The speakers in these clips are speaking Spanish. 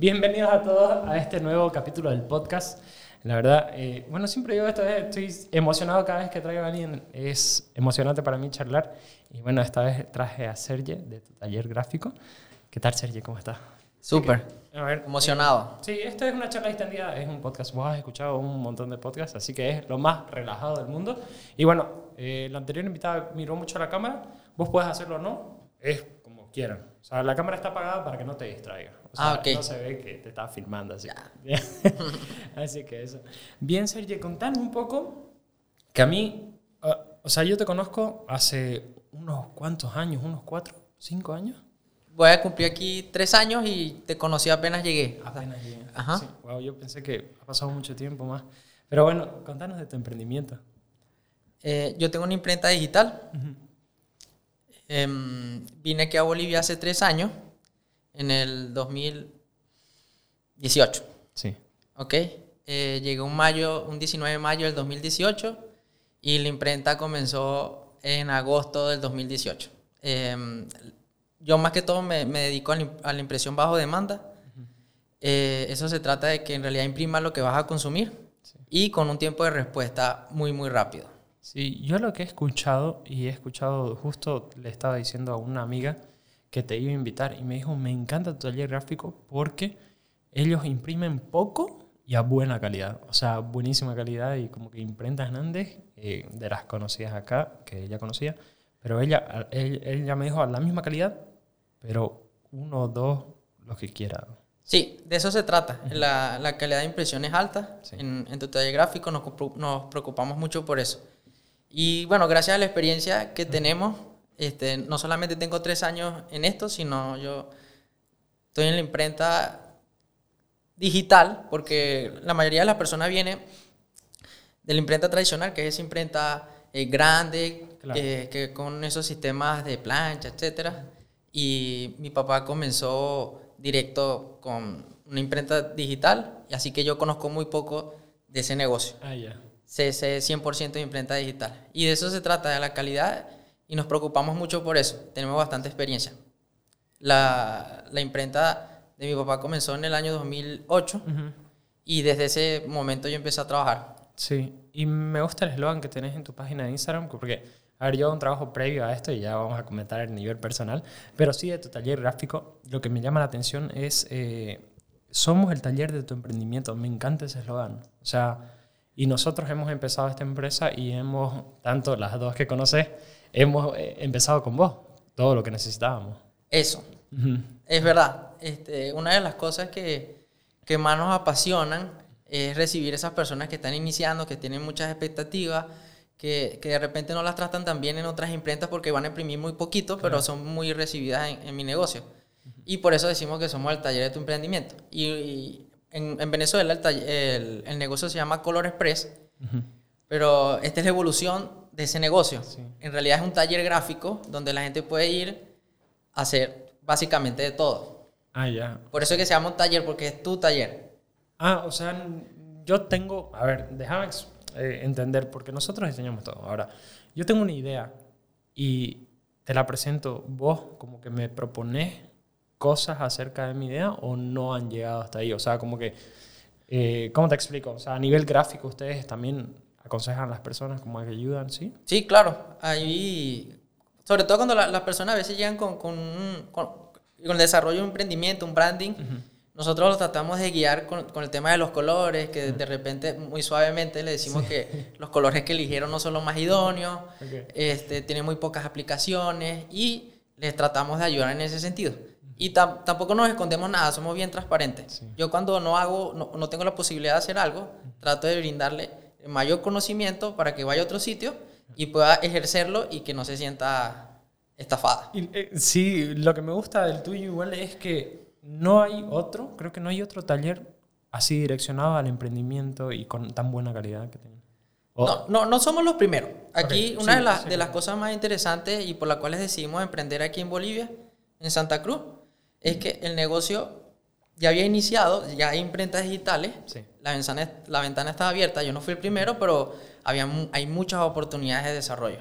Bienvenidos a todos a este nuevo capítulo del podcast. La verdad, eh, bueno, siempre digo esto, eh, estoy emocionado cada vez que traigo a alguien. Es emocionante para mí charlar. Y bueno, esta vez traje a Sergio de tu taller gráfico. ¿Qué tal, Sergio? ¿Cómo estás? Súper. A ver, Emocionado. Sí, esto es una charla distendida, es un podcast. Vos has escuchado un montón de podcasts, así que es lo más relajado del mundo. Y bueno, eh, la anterior invitada miró mucho a la cámara. Vos puedes hacerlo o no, es como quieran. O sea, la cámara está apagada para que no te distraiga. O sea, Ah, ok. no se ve que te está filmando. Así, así que eso. Bien, Sergio, contanos un poco que a mí, ah, o sea, yo te conozco hace unos cuantos años, unos cuatro, cinco años. Voy a cumplir aquí tres años y te conocí apenas llegué. Apenas llegué. Ajá. Sí, wow, yo pensé que ha pasado mucho tiempo más. Pero bueno, contanos de tu emprendimiento. Eh, yo tengo una imprenta digital. Em, vine aquí a Bolivia hace tres años, en el 2018. Sí. ¿Ok? Eh, llegué un, mayo, un 19 de mayo del 2018 y la imprenta comenzó en agosto del 2018. Em, yo más que todo me, me dedico a la, a la impresión bajo demanda. Eh, eso se trata de que en realidad imprima lo que vas a consumir y con un tiempo de respuesta muy, muy rápido. Sí, yo lo que he escuchado, y he escuchado, justo le estaba diciendo a una amiga que te iba a invitar, y me dijo, me encanta tu taller gráfico porque ellos imprimen poco y a buena calidad. O sea, buenísima calidad y como que imprentas Hernández, eh, de las conocidas acá, que ella conocía, pero ella, él- ella me dijo a la misma calidad, pero uno o dos, lo que quiera. Sí, de eso se trata. La, la calidad de impresión es alta. Sí. En, en tu taller gráfico nos, nos preocupamos mucho por eso. Y bueno, gracias a la experiencia que tenemos, este, no solamente tengo tres años en esto, sino yo estoy en la imprenta digital, porque la mayoría de las personas viene de la imprenta tradicional, que es esa imprenta eh, grande, Claro. eh, que con esos sistemas de plancha, etcétera. Y mi papá comenzó directo con una imprenta digital, y así que yo conozco muy poco de ese negocio. Ah, ya. Sé 100% de imprenta digital. Y de eso se trata, de la calidad, y nos preocupamos mucho por eso. Tenemos bastante experiencia. La, la imprenta de mi papá comenzó en el año 2008 Ujú. y desde ese momento yo empecé a trabajar. Sí, y me gusta el eslogan que tenés en tu página de Instagram, porque, a ver, yo hago un trabajo previo a esto y ya vamos a comentar el nivel personal, pero sí de tu taller gráfico, lo que me llama la atención es, eh, somos el taller de tu emprendimiento, me encanta ese eslogan, o sea, y nosotros hemos empezado esta empresa y hemos, tanto las dos que conoces, hemos eh, empezado con vos, todo lo que necesitábamos. Eso, Ujú. es verdad. Este, una de las cosas que, que más nos apasionan es recibir esas personas que están iniciando, que tienen muchas expectativas, que, que de repente no las tratan tan bien en otras imprentas porque van a imprimir muy poquito, pero son muy recibidas en, en mi negocio. Y por eso decimos que somos el taller de tu emprendimiento. Y, y en, en Venezuela el, taller- el, el negocio se llama Color Express, Ujú. pero esta es la evolución de ese negocio. Sí. En realidad es un taller gráfico donde la gente puede ir a hacer básicamente de todo. Ah, ya. Por eso es que se llama un taller, porque es tu taller. Ah, o sea, yo tengo, a ver, déjame eh, entender, porque nosotros diseñamos todo. Ahora, yo tengo una idea y te la presento, vos como que me propones cosas acerca de mi idea o no han llegado hasta ahí. O sea, como que, eh, ¿cómo te explico? O sea, a nivel gráfico ustedes también aconsejan a las personas como que ayudan, ¿sí? Sí, claro. Ahí, sobre todo cuando la- las personas a veces llegan con, con, con, con el desarrollo de un emprendimiento, un branding, nosotros los tratamos de guiar con, con el tema de los colores, que de repente, muy suavemente, le decimos que los colores que eligieron no son los más idóneos, Ok. este, tienen muy pocas aplicaciones y les tratamos de ayudar en ese sentido. Y tam- tampoco nos escondemos nada, somos bien transparentes. Sí. Yo cuando no hago, no, no tengo la posibilidad de hacer algo, trato de brindarle mayor conocimiento para que vaya a otro sitio y pueda ejercerlo y que no se sienta estafada. Y, eh, sí, lo que me gusta del tuyo igual es que no hay otro, creo que no hay otro taller así direccionado al emprendimiento y con tan buena calidad que tiene. O- No, no, no somos los primeros. Aquí Ok, una sí, de, las sí. de las cosas más interesantes y por las cuales decidimos emprender aquí en Bolivia, en Santa Cruz, es que el negocio ya había iniciado, ya hay imprentas digitales, Sí. La, ventana, la ventana estaba abierta, yo no fui el primero, pero había, hay muchas oportunidades de desarrollo.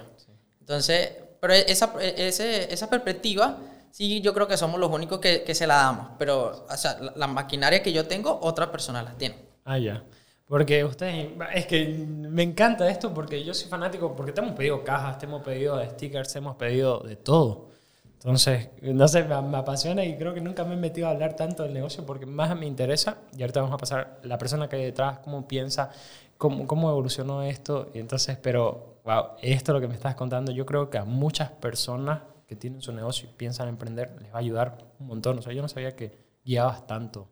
Entonces, pero esa, ese- esa perspectiva sí, yo creo que somos los únicos que, que se la damos. Pero, o sea, la, la maquinaria que yo tengo, otra persona la tiene. Ah, ya. Porque ustedes, es que me encanta esto porque yo soy fanático, porque te hemos pedido cajas, te hemos pedido stickers, hemos pedido de todo. Entonces, no sé, me, me apasiona y creo que nunca me he metido a hablar tanto del negocio porque más me interesa. Y ahorita vamos a pasar la persona que hay detrás, cómo piensa, cómo, cómo evolucionó esto. Y entonces, pero, wow, esto lo que me estás contando, yo creo que a muchas personas que tienen su negocio y piensan emprender, les va a ayudar un montón. O sea, yo no sabía que guiabas tanto.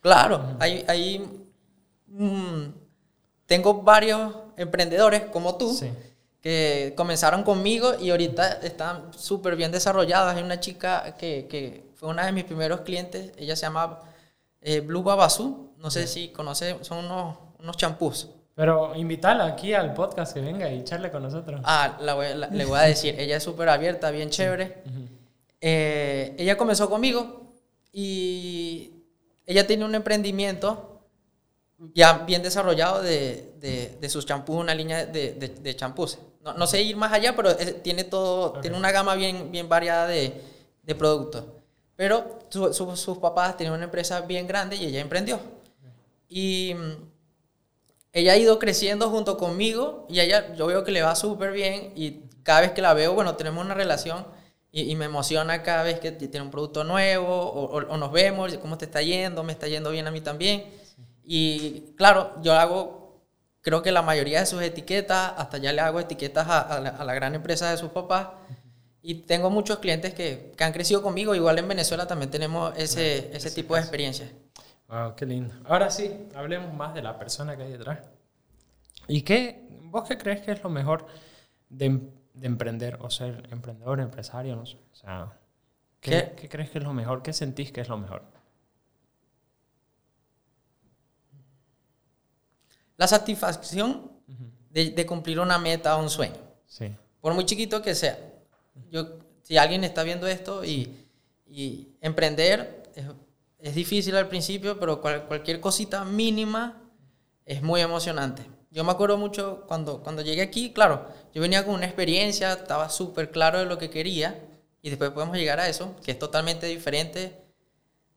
Claro, hay, hay mm, tengo varios emprendedores como tú Sí. Que comenzaron conmigo y ahorita están súper bien desarrolladas. Hay una chica que, que fue una de mis primeros clientes, ella se llama eh, Blue Babazoo, no sé si conoce, son unos, unos champús. Pero invítala aquí al podcast que venga y charle con nosotros. Ah, la voy- la- le voy a decir, ella es súper abierta, bien chévere. Eh, ella comenzó conmigo y ella tiene un emprendimiento ya bien desarrollado de, de, de sus champús, una línea de, champús. No, no sé ir más allá, pero es- tiene todo, Ok. tiene una gama bien, bien variada de, de productos. Pero su- su- sus papás tienen una empresa bien grande y ella emprendió. Y mm, ella ha ido creciendo junto conmigo y ella, yo veo que le va súper bien y cada vez que la veo, bueno, tenemos una relación y, y me emociona cada vez que tiene un producto nuevo o, o- o nos vemos, cómo te está yendo, me está yendo bien a mí también. Y claro, yo hago, creo que la mayoría de sus etiquetas, hasta ya le hago etiquetas a, a la, a la gran empresa de sus papás. Y tengo muchos clientes que, que han crecido conmigo, igual en Venezuela también tenemos ese, ese tipo de experiencias. Wow, qué lindo. Ahora sí, hablemos más de la persona que hay detrás. ¿Y qué, vos qué crees que es lo mejor de, de emprender o ser emprendedor, empresario? No sé. O sea, ¿qué, ¿Qué? qué crees que es lo mejor? ¿Qué sentís que es lo mejor? La satisfacción de, de cumplir una meta o un sueño. Sí. por muy chiquito que sea. Yo, si alguien está viendo esto y, y emprender es, es difícil al principio, pero cual- cualquier cosita mínima es muy emocionante. Yo me acuerdo mucho cuando, cuando llegué aquí, claro, yo venía con una experiencia, estaba súper claro de lo que quería y después podemos llegar a eso, que es totalmente diferente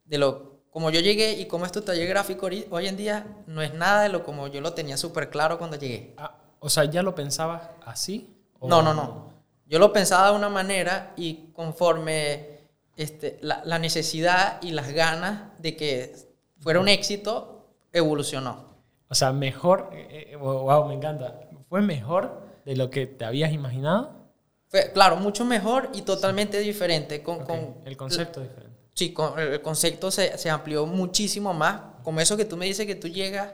de lo como yo llegué y como es tu taller gráfico hoy en día, no es nada de lo como yo lo tenía súper claro cuando llegué. Ah, o sea, ¿ya lo pensabas así? ¿O- No, no, no. Yo lo pensaba de una manera y conforme este, la, la necesidad y las ganas de que fuera un éxito, evolucionó. O sea, mejor, eh, eh, wow, me encanta. ¿Fue mejor de lo que te habías imaginado? Fue, claro, mucho mejor y totalmente diferente. Con, con- el concepto es diferente. Sí, con- el concepto se, se amplió muchísimo más. Como eso que tú me dices que tú llegas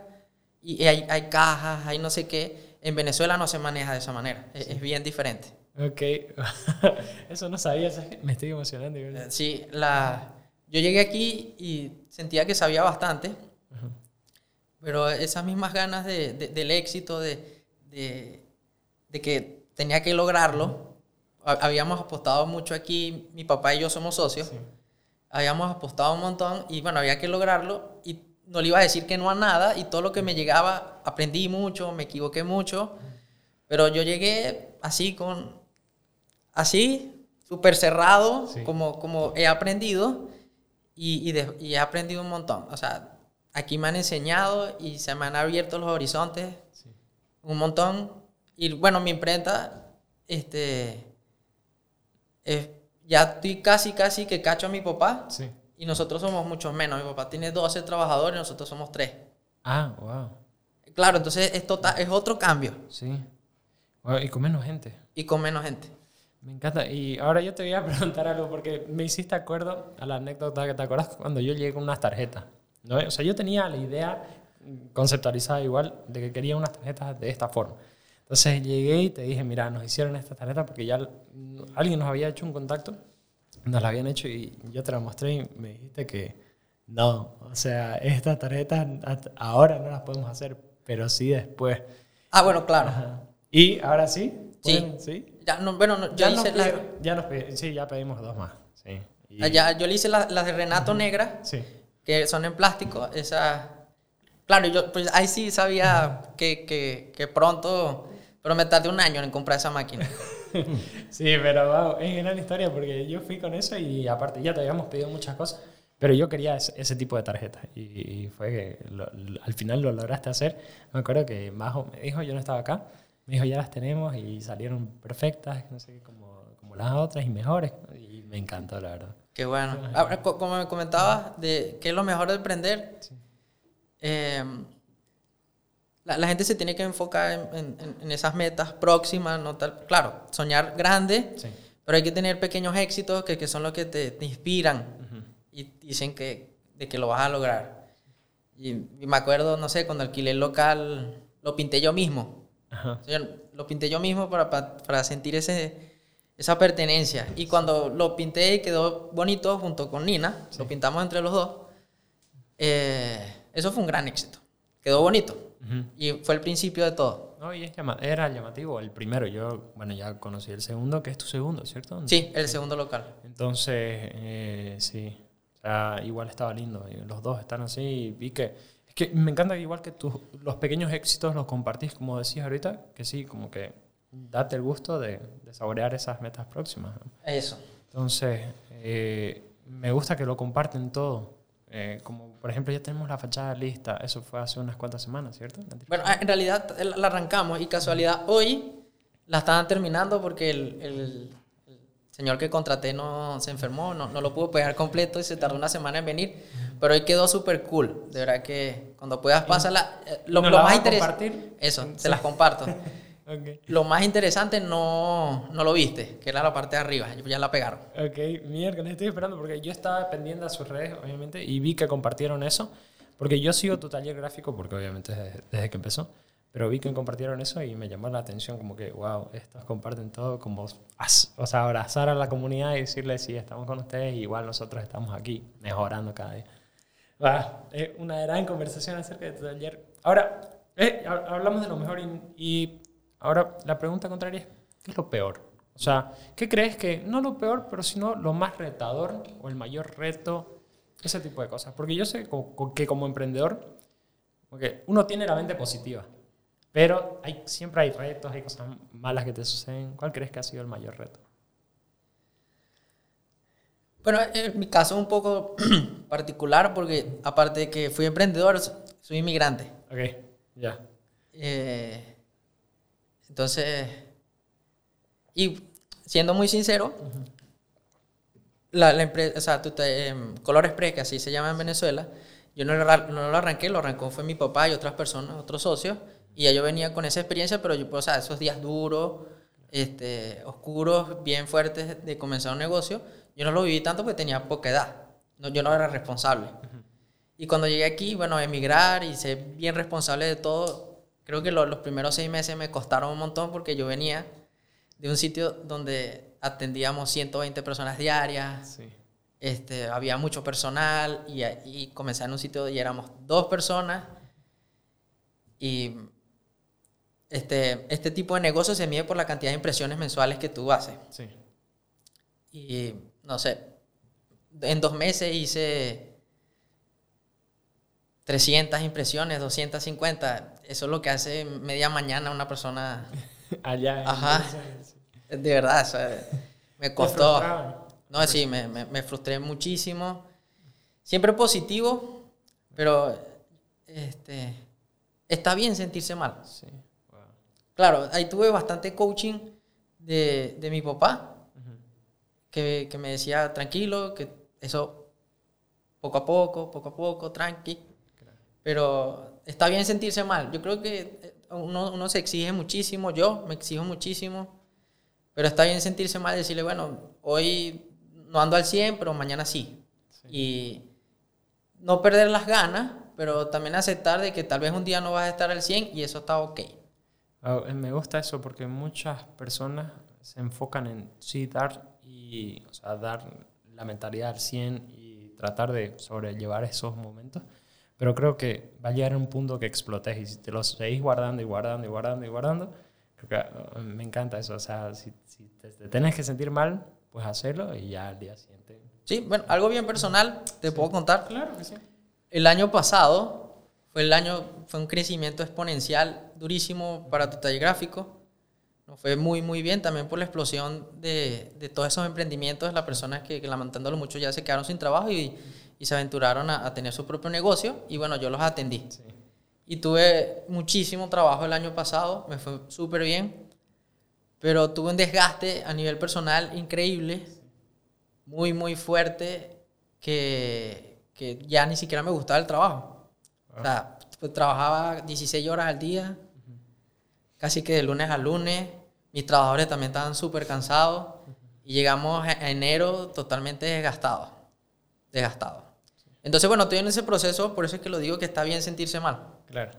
y hay, hay cajas, hay no sé qué. En Venezuela no se maneja de esa manera. Es, es bien diferente. Ok, eso no sabía, me estoy emocionando. Sí, la, yo llegué aquí y sentía que sabía bastante, pero esas mismas ganas de, de- del éxito, de, de, que tenía que lograrlo, ha- habíamos apostado mucho aquí, mi papá y yo somos socios, Sí. Habíamos apostado un montón y bueno, había que lograrlo y no le iba a decir que no a nada y todo lo que me llegaba aprendí mucho, me equivoqué mucho, pero yo llegué así con, así, súper cerrado, Sí. como, como he aprendido y, y, de- y he aprendido un montón. O sea, aquí me han enseñado y se me han abierto los horizontes Sí. un montón. Y bueno, mi imprenta, este, es- ya estoy casi, casi que cacho a mi papá Sí. y nosotros somos muchos menos. Mi papá tiene 12 trabajadores y nosotros somos 3. Ah, wow. Claro, entonces es, total, es otro cambio Sí. Wow, y con menos gente. y con menos gente. Me encanta. Y ahora yo te voy a preguntar algo porque me hiciste acuerdo a la anécdota que te acuerdas cuando yo llegué con unas tarjetas. ¿no? O sea, yo tenía la idea conceptualizada igual de que quería unas tarjetas de esta forma. Entonces llegué y te dije, mira, nos hicieron estas tarjetas porque ya alguien nos había hecho un contacto, nos la habían hecho y yo te la mostré y me dijiste que no, o sea, estas tarjetas ahora no las podemos hacer, pero sí después. Ah, bueno, claro. Ajá. Y ahora sí, Sí. ¿pueden? ¿Sí? Ya, no, bueno, no, Ya nos, hice la- ya nos sí, ya pedimos dos más. Sí. Y- ah, ya- yo le hice la- las de Renato Negra, Sí. que son en plástico. Esa, claro, yo pues, ahí sí sabía que, que, que pronto, pero me tardé un año en comprar esa máquina. sí, pero wow, es gran historia porque yo fui con eso y aparte ya te habíamos pedido muchas cosas, pero yo quería ese, tipo de tarjetas y, fue que lo- lo- al final lo lograste hacer. Me acuerdo que Majo me dijo, yo no estaba acá, me dijo ya las tenemos y salieron perfectas, no sé, como, como las otras y mejores y me encantó la verdad. Qué bueno. Ahora, co- como me comentabas, de qué es lo mejor de emprender, eh, la, la gente se tiene que enfocar en, en- en- esas metas próximas, no tal, claro, soñar grande, Sí. pero hay que tener pequeños éxitos que, que son los que te, te inspiran y dicen que, de que lo vas a lograr. Y, y me acuerdo, no sé, cuando alquilé el local, lo pinté yo mismo. Ajá. O sea, lo pinté yo mismo para, para, para sentir ese, esa pertenencia. Y cuando lo pinté y quedó bonito junto con Nina, lo pintamos entre los dos, eh, eso fue un gran éxito. Quedó bonito. Ujú. Y fue el principio de todo. No, y es llama- era llamativo el primero. Yo, bueno, ya conocí el segundo, que es tu segundo, ¿cierto? Sí, el segundo local. Entonces, eh, sí. O sea, igual estaba lindo. Los dos están así y vi que... Es que me encanta que igual que tus, los pequeños éxitos los compartís, como decías ahorita, que sí, como que date el gusto de, de saborear esas metas próximas. Eso. Entonces, eh, me gusta que lo comparten todo. Eh, como, por ejemplo, ya tenemos la fachada lista. Eso fue hace unas cuantas semanas, ¿cierto? Bueno, ah, en realidad la arrancamos y casualidad hoy la estaban terminando porque el, el- el señor que contraté no se enfermó, no, no lo pudo pegar completo y se tardó una semana en venir. Pero hoy quedó súper cool. De verdad que cuando puedas pásala. eh, Lo, ¿Nos lo más interesante. Eso, Sí. se las comparto. Ok. Lo más interesante no, no lo viste, que era la parte de arriba. Ya la pegaron. Ok, miércoles estoy esperando porque yo estaba pendiente a sus redes, obviamente, y vi que compartieron eso. Porque yo sigo tu taller gráfico, porque obviamente desde, desde que empezó, pero vi que compartieron eso y me llamó la atención, como que, wow, estos comparten todo, como, o sea, abrazar a la comunidad y decirle, sí, estamos con ustedes, igual nosotros estamos aquí, mejorando cada día. Va, es una gran conversación acerca de tu taller. Ahora, eh, ha- hablamos de lo mejor y, y ahora la pregunta contraria es, ¿qué es lo peor? O sea, ¿qué crees que, no lo peor, pero sino lo más retador o el mayor reto, ese tipo de cosas? Porque yo sé que como emprendedor, porque uno tiene la mente positiva, pero hay, siempre hay retos, hay cosas malas que te suceden. ¿Cuál crees que ha sido el mayor reto? Bueno, en mi caso es un poco particular porque aparte de que fui emprendedor, soy inmigrante. Ok, ya. Eh, entonces, y siendo muy sincero, la, la empresa, o sea, tú te- em, Color Express, que así se llama en Venezuela, yo no no lo arranqué, lo arrancó fue mi papá y otras personas, otros socios, y ya yo venía con esa experiencia, pero yo, pues, o sea, esos días duros, este, oscuros, bien fuertes de comenzar un negocio, yo no lo viví tanto porque tenía poca edad, no, yo no era responsable. Y cuando llegué aquí, bueno, emigrar y ser bien responsable de todo, creo que lo- los primeros seis meses me costaron un montón porque yo venía de un sitio donde atendíamos 120 personas diarias, Sí. este, había mucho personal y, y comencé en un sitio donde éramos dos personas y este, este tipo de negocio se mide por la cantidad de impresiones mensuales que tú haces. Sí. Y no sé, en dos meses hice 300 impresiones, 250. Eso es lo que hace media mañana una persona. Allá. Ajá. De verdad, o sea, me ¿Te costó. No, sí, me, me, me frustré muchísimo. Siempre positivo, pero este, está bien sentirse mal. Sí. Wow. Claro, ahí tuve bastante coaching de, de mi papá, que, que me decía, tranquilo, que eso poco a poco, poco a poco, tranqui. Pero está bien sentirse mal. Yo creo que eh, uno, uno se exige muchísimo, yo me exijo muchísimo, pero está bien sentirse mal y decirle, bueno, hoy no ando al 100, pero mañana sí. Y no perder las ganas, pero también aceptar de que tal vez un día no vas a estar al 100 y eso está ok. Ah, eh, Me gusta eso porque muchas personas se enfocan en sí dar y, o sea, dar la mentalidad al 100 y tratar de sobrellevar esos momentos. Pero creo que va a llegar un punto que explotes y si te lo seguís guardando y guardando y guardando y guardando, creo que ah, me encanta eso. O sea, si, si te, te tenés que sentir mal, pues hacerlo y ya al día siguiente. Sí, bueno, algo bien personal, te puedo contar. Claro que sí. El año pasado fue el año, fue un crecimiento exponencial durísimo para tu taller gráfico, nos fue muy, muy bien también por la explosión de, de todos esos emprendimientos. Las personas que, que lamentándolo mucho ya se quedaron sin trabajo y, y se aventuraron a, a, tener su propio negocio. Y bueno, yo los atendí. Sí. Y tuve muchísimo trabajo el año pasado, me fue súper bien, pero tuve un desgaste a nivel personal increíble, muy, muy fuerte, que, que ya ni siquiera me gustaba el trabajo. O sea, pues, trabajaba 16 horas al día, casi que de lunes a lunes. Mis trabajadores también estaban súper cansados. Y llegamos a enero totalmente desgastados. Desgastados. Entonces, bueno, estoy en ese proceso, por eso es que lo digo que está bien sentirse mal. Claro.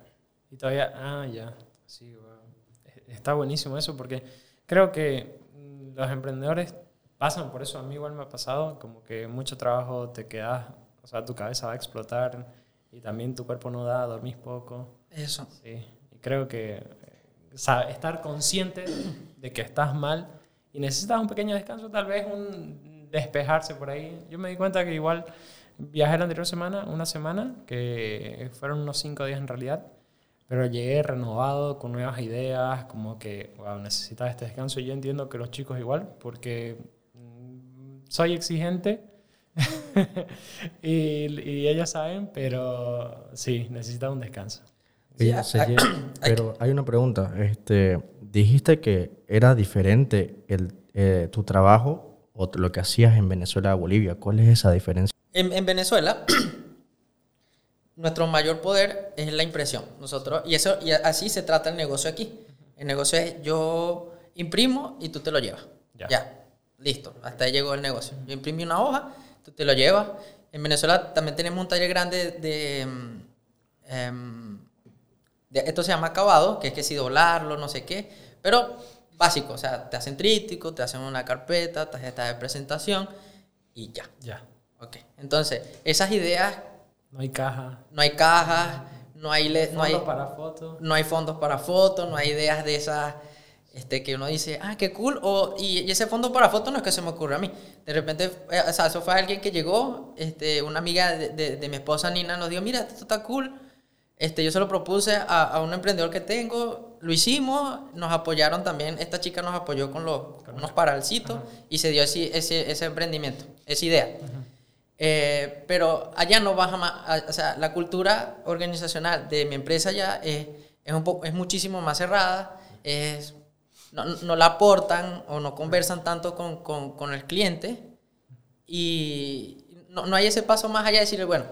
Y todavía, ah, ya. Sí, wow. Está buenísimo eso porque creo que mm, los emprendedores pasan por eso. A mí igual me ha pasado, como que mucho trabajo te quedas, o sea, tu cabeza va a explotar y también tu cuerpo no da, dormís poco. Eso. Sí. Y creo que eh, sabe- estar consciente de que estás mal y necesitas un pequeño descanso, tal vez un despejarse por ahí. Yo me di cuenta que igual viajé la anterior semana, una semana, que fueron unos cinco días en realidad, pero llegué renovado, con nuevas ideas, como que, wow, necesitas este descanso. Y yo entiendo que los chicos igual, porque mm, soy exigente. y, y ellos saben, pero sí, necesitan un descanso. Sí, Oye, a- Seye, a- pero hay una pregunta. Este, dijiste que era diferente el, eh, tu trabajo o lo que hacías en Venezuela a Bolivia. ¿Cuál es esa diferencia? En, en Venezuela, nuestro mayor poder es la impresión. Nosotros, y, eso, y así se trata el negocio aquí. El negocio es yo imprimo y tú te lo llevas. Ya. Ya, listo. Hasta ahí llegó el negocio. Yo imprimí una hoja, tú te lo llevas. En Venezuela también tenemos un taller grande de... em, em, de- esto se llama acabado, que es que si doblarlo, no sé qué. Pero básico, o sea, te hacen tríptico, te hacen una carpeta, tarjeta de presentación y ya. Ya. Ok, entonces, esas ideas, No hay caja. no hay cajas, no hay, le- no hay, Fondos para fotos. no hay fondos para fotos, no hay ideas de esas este, que uno dice, ah, qué cool, o, y, y ese fondo para fotos no es que se me ocurre a mí. De repente, eh, o sea, eso fue alguien que llegó, este, una amiga de, de- de mi esposa Nina nos dijo, mira, esto está cool. Este, yo se lo propuse a, a un emprendedor que tengo, lo hicimos, nos apoyaron también, esta chica nos apoyó con los, unos paralcitos y se dio ese, ese, ese emprendimiento, esa idea. Eh, pero allá no baja más, o sea, la cultura organizacional de mi empresa ya es, es, un poco, es muchísimo más cerrada, es, no, no la aportan o no conversan tanto con, con, con el cliente y no, no hay ese paso más allá de decirle, bueno,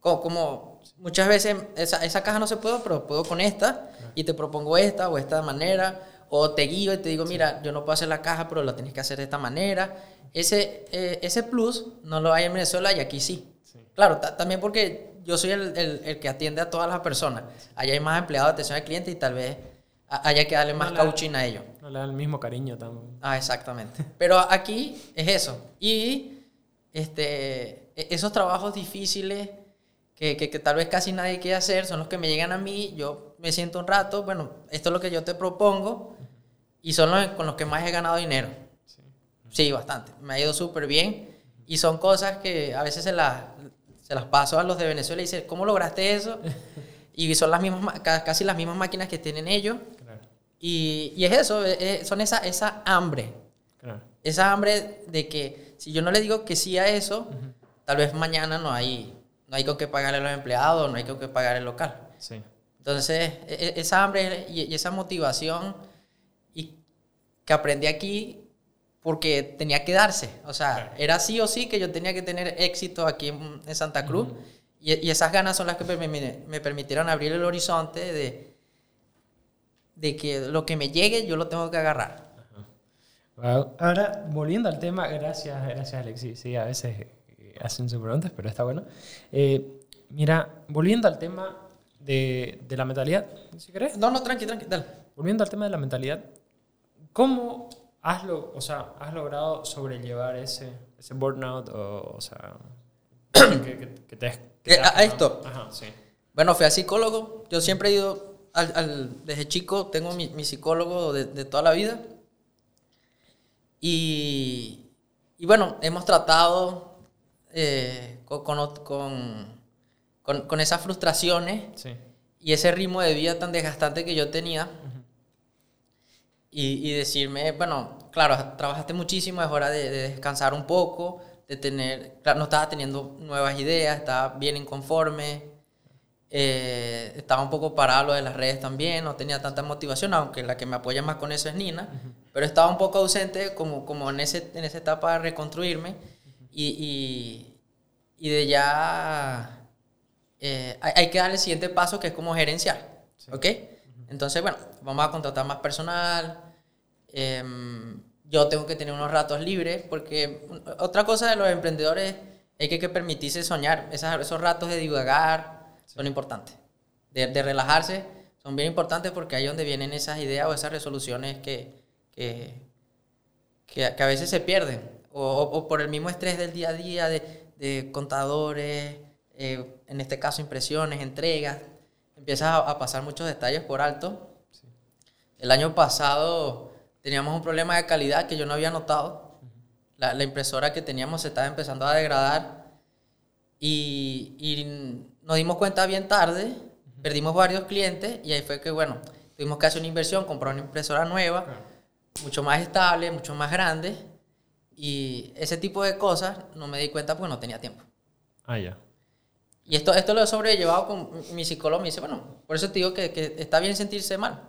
como, como muchas veces esa, esa caja no se puede, pero puedo con esta y te propongo esta o esta manera, o te guío y te digo, mira, yo no puedo hacer la caja, pero la tienes que hacer de esta manera. Ese, eh, ese plus no lo hay en Venezuela y aquí sí. Claro, ta- también porque yo soy el, el- el que atiende a todas las personas. Allá hay más empleados de atención al cliente y tal vez haya que darle más No, coaching a ellos. No le da el mismo cariño tan... Ah, exactamente. Pero aquí es eso. Y este, e- esos trabajos difíciles que, que, que tal vez casi nadie quiere hacer son los que me llegan a mí. Yo me siento un rato, bueno, esto es lo que yo te propongo y son los con los que más he ganado dinero. Sí, bastante. Me ha ido súper bien. Y son cosas que a veces se las, se las paso a los de Venezuela y dicen, ¿cómo lograste eso? Y son las mismas, ma- ca- casi las mismas máquinas que tienen ellos. Claro, Y, y es eso, eh, eh, son esa, esa hambre. claro. Esa hambre de que si yo no le digo que sí a eso, tal vez mañana no hay, no hay con qué pagarle a los empleados, no hay con qué pagar el local. Sí. Entonces, e- e- esa hambre y, esa motivación que aprendí aquí porque tenía que darse. O sea, Claro. era sí o sí que yo tenía que tener éxito aquí en, en Santa Cruz. y, y esas ganas son las que me, me- me permitieron abrir el horizonte de, de que lo que me llegue yo lo tengo que agarrar. Wow. Ahora, volviendo al tema, gracias, gracias Alexis. Sí, a veces eh, hacen sus preguntas, pero está bueno. Eh, mira, volviendo al tema de, de la mentalidad, si querés, No, no, tranqui, tranqui, dale. volviendo al tema de la mentalidad, ¿cómo has, lo, o sea, has logrado sobrellevar ese, ese burnout o, o sea, que, que- que te, que Eh, te has a esto. Ajá, sí. Bueno, fui a psicólogo. Yo siempre he ido, al, al- desde chico, tengo mi, mi psicólogo de, de toda la vida. Y, y bueno, hemos tratado eh, con, con, con- con esas frustraciones Sí. y ese ritmo de vida tan desgastante que yo tenía. Y, y decirme, bueno, claro, trabajaste muchísimo, es hora de, de descansar un poco, de tener, claro, no estaba teniendo nuevas ideas, estaba bien inconforme, eh, estaba un poco parado lo de las redes también, no tenía tanta motivación, aunque la que me apoya más con eso es Nina, pero estaba un poco ausente como, como en, ese, en esa etapa de reconstruirme y, y, y de ya eh, hay, hay que dar el siguiente paso que es como gerenciar, ¿ok? Entonces, bueno, vamos a contratar más personal, em, yo tengo que tener unos ratos libres, porque otra cosa de los emprendedores es que hay que permitirse soñar, Esas- esos ratos de divagar son importantes, de, de relajarse son bien importantes porque ahí es donde vienen esas ideas o esas resoluciones que, que, que, a- que a veces se pierden, o, o- o por el mismo estrés del día a día de, de contadores, eh, en este caso impresiones, entregas, empiezas a, a pasar muchos detalles por alto. El año pasado teníamos un problema de calidad que yo no había notado. La, la impresora que teníamos se estaba empezando a degradar y, y nos dimos cuenta bien tarde, perdimos varios clientes y ahí fue que, bueno, tuvimos que hacer una inversión, comprar una impresora nueva, mucho más estable, mucho más grande y ese tipo de cosas no me di cuenta porque no tenía tiempo. Ah, ya. Y esto, esto lo he sobrellevado con mi psicólogo. Me dice, bueno, por eso te digo que, que está bien sentirse mal.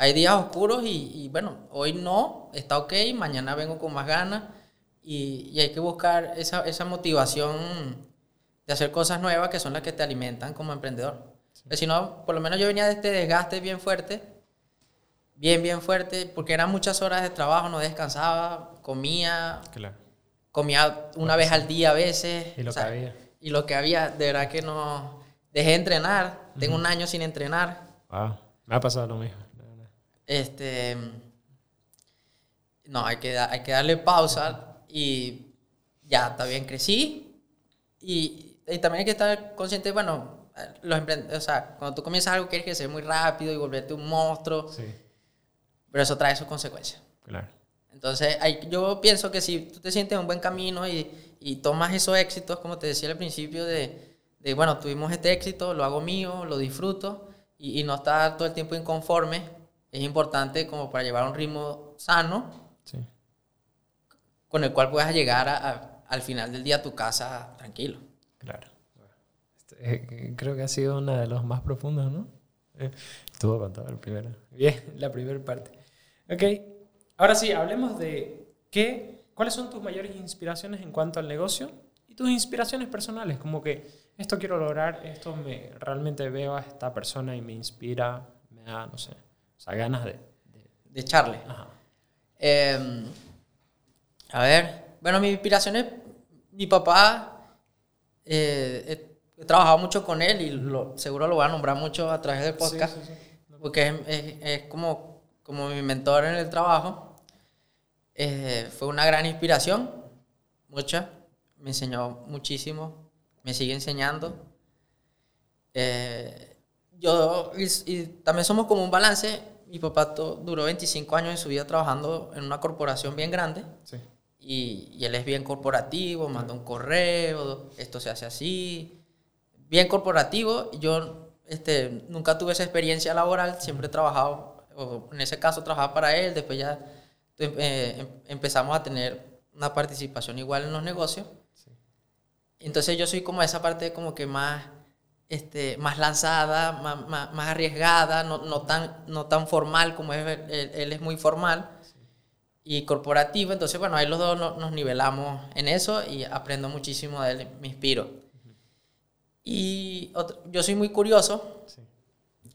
Hay días oscuros y, y, bueno, hoy no, está ok, mañana vengo con más ganas y, y hay que buscar esa, esa motivación de hacer cosas nuevas que son las que te alimentan como emprendedor. Porque Si no, por lo menos yo venía de este desgaste bien fuerte, bien, bien fuerte, porque eran muchas horas de trabajo, no descansaba, comía, Claro. comía una vez al día a veces. Y lo o sea, que había. Y lo que había, de verdad que no... Dejé de entrenar, tengo un año sin entrenar. Wow. Me ha pasado lo mismo. Este... No, hay que, hay que darle pausa y ya, está bien, crecí. Y, y también hay que estar consciente, bueno, los o sea, cuando tú comienzas algo quieres que sea muy rápido y volverte un monstruo, Sí, pero eso trae sus consecuencias. claro. Entonces, hay, yo pienso que si tú te sientes en un buen camino y, y tomas esos éxitos, como te decía al principio, de, de, bueno, tuvimos este éxito, lo hago mío, lo disfruto y, y no estar todo el tiempo inconforme, es importante como para llevar un ritmo sano Sí. con el cual puedas llegar a- a- al final del día a tu casa tranquilo. Claro. Este, eh, creo que ha sido una de los más profundos, ¿no? Eh, estuvo con todo el primero. Bien, la primera parte. Ok. Ahora sí, hablemos de qué, cuáles son tus mayores inspiraciones en cuanto al negocio y tus inspiraciones personales. Como que esto quiero lograr, esto me realmente veo a esta persona y me inspira, me da, no sé, o sea, ganas de. de- De echarle. ajá. Eh, a ver, bueno, mi inspiración es mi papá. eh, he, he trabajado mucho con él y lo, seguro lo voy a nombrar mucho a través del podcast. Sí, sí, sí. Porque es, es- es como, como mi mentor en el trabajo. Eh, fue una gran inspiración, mucha. Me enseñó muchísimo, me sigue enseñando. Eh, yo, y, y también somos como un balance. Mi papá to- duró 25 años de su vida trabajando en una corporación bien grande. Sí. Y, y él es bien corporativo, manda un correo, esto se hace así. Bien corporativo. Yo este, nunca tuve esa experiencia laboral, siempre he trabajado, o en ese caso trabajaba para él, después ya eh, em- empezamos a tener una participación igual en los negocios. Entonces yo soy como esa parte como que más, este, más lanzada, más, más, más arriesgada, no, no, tan, no tan formal como es él, él- es muy formal y corporativo. Entonces, bueno, ahí los dos no- nos nivelamos en eso y aprendo muchísimo de él, me inspiro. Y otro- yo soy muy curioso, Sí.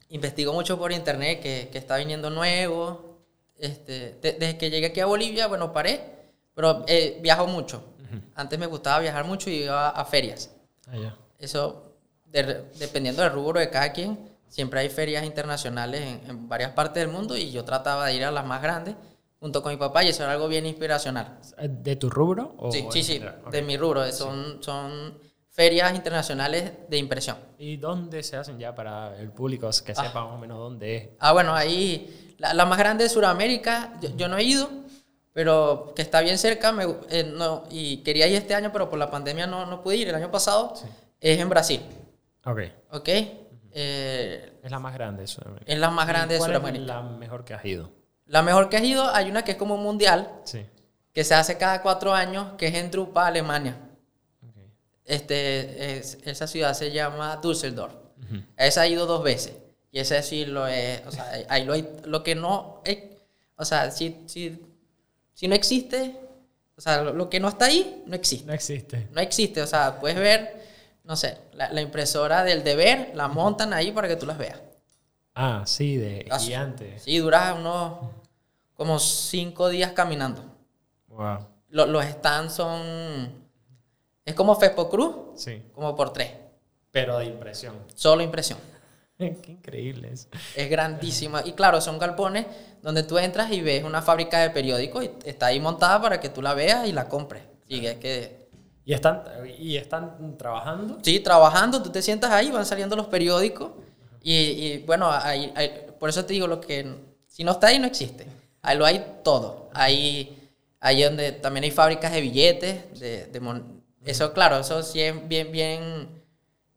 investigo mucho por internet que, que está viniendo nuevo. Este, de- desde que llegué aquí a Bolivia, bueno, paré, pero eh, viajo mucho. Antes me gustaba viajar mucho y iba a ferias. Ah. Eso, de- dependiendo del rubro de cada quien, siempre hay ferias internacionales en, en varias partes del mundo y yo trataba de ir a las más grandes junto con mi papá y eso era algo bien inspiracional. ¿De tu rubro? O Sí, sí, sí, de mi rubro. Son, son ferias internacionales de impresión. ¿Y dónde se hacen ya para el público que Ah. sepa más o menos dónde es? Ah, bueno, ahí la, la más grande de Sudamérica, yo, yo no he ido, pero que está bien cerca me- eh, no, y quería ir este año, pero por la pandemia no, no pude ir. El año pasado es en Brasil, Ok. ¿ok? Eh, Es la más grande de Sudamérica. es la más grande de ¿Cuál es la mejor que has ido? La mejor que has ido, hay una que es como un mundial, Sí. que se hace cada cuatro años, que es en Drupa, Alemania. Este, es- esa ciudad se llama Düsseldorf. Esa he ido dos veces. Y ese sí lo es, o sea, ahí lo, hay- lo que no, es- o sea, si, si, si no existe, o sea, lo, lo que no está ahí, no existe. No existe. No existe, o sea, puedes ver, no sé, la, la impresora del deber, la montan ahí para que tú las veas. Ah, sí, de Ah, gigante. Sí, duras unos, como cinco días caminando. Wow. Lo- los stands son, es como Fespo Cruz, Sí. como por tres, Pero de impresión. solo impresión. Qué increíble es. Es grandísima. Y claro, son galpones donde tú entras y ves una fábrica de periódicos y está ahí montada para que tú la veas y la compres. Y es que, ¿Y están, y están trabajando? sí, trabajando, tú te sientas ahí, van saliendo los periódicos. Y, y, bueno, ahí- por eso te digo lo que, si no está ahí, no existe. Ahí lo hay todo. Ahí, ahí donde también hay fábricas de billetes, de, de mon- eso claro, eso sí es bien, bien,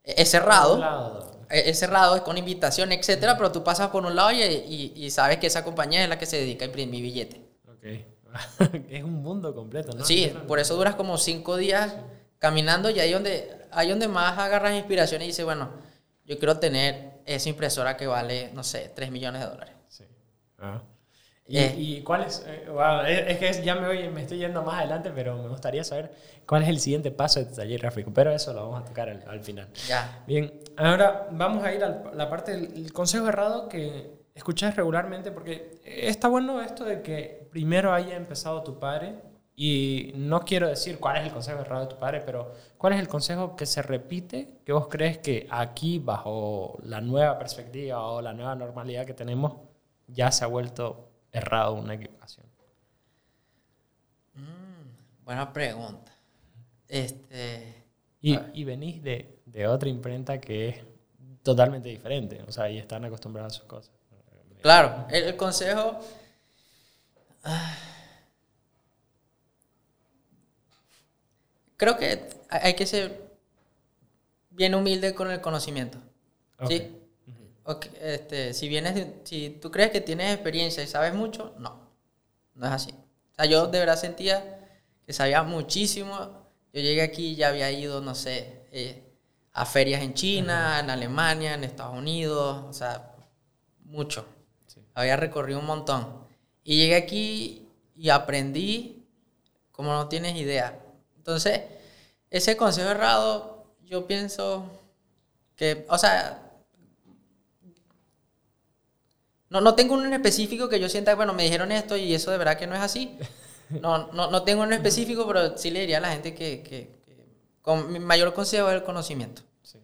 es cerrado. Es es cerrado, es con invitación, etcétera, pero tú pasas por un lado y, y- y sabes que esa compañía es la que se dedica a imprimir billetes. Ok. es un mundo completo, ¿no? Sí, por eso duras como cinco días caminando y ahí donde, ahí donde más agarras inspiración y dices, bueno, yo quiero tener esa impresora que vale, no sé, 3 millones de dólares. Sí. Ah. ¿Y, Eh. y cuál es? eh, wow, es, es que ya me, voy, me estoy yendo más adelante, pero me gustaría saber cuál es el siguiente paso de tu taller gráfico. Pero eso lo vamos a tocar al, al final. Ya. Bien, ahora vamos a ir a la parte del el consejo errado que escuchas regularmente, porque está bueno esto de que primero haya empezado tu padre, y no quiero decir cuál es el consejo errado de tu padre, pero cuál es el consejo que se repite, que vos crees que aquí, bajo la nueva perspectiva o la nueva normalidad que tenemos, ya se ha vuelto errado una equivocación. Buena pregunta. Este, Y, y venís de, de otra imprenta que es totalmente diferente, o sea, y están acostumbrados a sus cosas. claro, el, el consejo... ah, Creo que hay que ser bien humilde con el conocimiento. ¿sí? Ok, este, si vienes, de- si tú crees que tienes experiencia y sabes mucho, no, no es así. O sea, yo de verdad sentía que sabía muchísimo. Yo llegué aquí y ya había ido, no sé, eh, a ferias en China, en Alemania, en Estados Unidos, o sea, mucho. Sí. Había recorrido un montón. Y llegué aquí y aprendí como no tienes idea. Entonces, ese consejo errado, yo pienso que, o sea, no, no tengo uno en específico que yo sienta, bueno, me dijeron esto y eso de verdad que no es así. No, no, no tengo uno en específico, pero sí le diría a la gente que, que- que con mi mayor consejo es el conocimiento. Sí.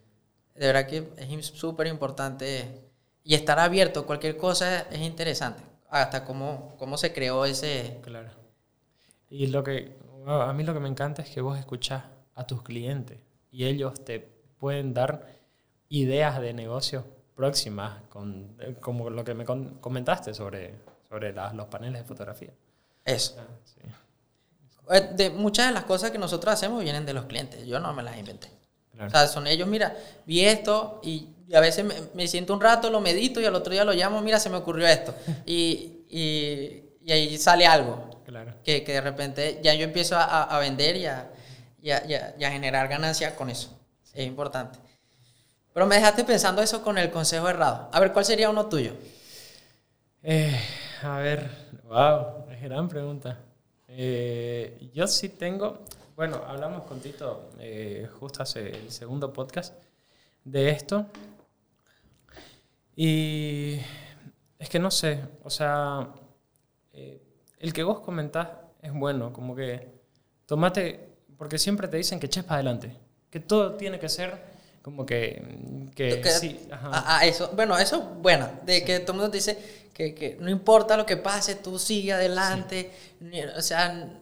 De verdad que es súper importante y estar abierto a cualquier cosa es interesante. Hasta cómo, cómo se creó ese... Claro. Y lo que a mí lo que me encanta es que vos escuchás a tus clientes y ellos te pueden dar ideas de negocio próximas, con, como lo que me comentaste sobre, sobre las- los paneles de fotografía. Eso. Ah, sí. Eh, De muchas de las cosas que nosotros hacemos vienen de los clientes. Yo no me las inventé. Claro. O sea, son ellos, mira, vi esto y, a veces me, me siento un rato, lo medito y al otro día lo llamo, mira, se me ocurrió esto. Y, y, y ahí sale algo Claro. que, que de repente ya yo empiezo a, a- vender y a, y a- y a- y a generar ganancia con eso. Es importante. Pero me dejaste pensando eso con el consejo errado. A ver, ¿cuál sería uno tuyo? Eh, a ver, wow, es gran pregunta. Eh, yo sí tengo, bueno, hablamos con Tito eh, justo hace el segundo podcast de esto. Y es que no sé, o sea, el que vos comentás es bueno, como que tomate, porque siempre te dicen que eches para adelante, que todo tiene que ser como que, que, Que- sí, ajá. Ah, eso, bueno, eso es buena, de que todo el mundo te dice que, que no importa lo que pase, tú sigue adelante, o sea,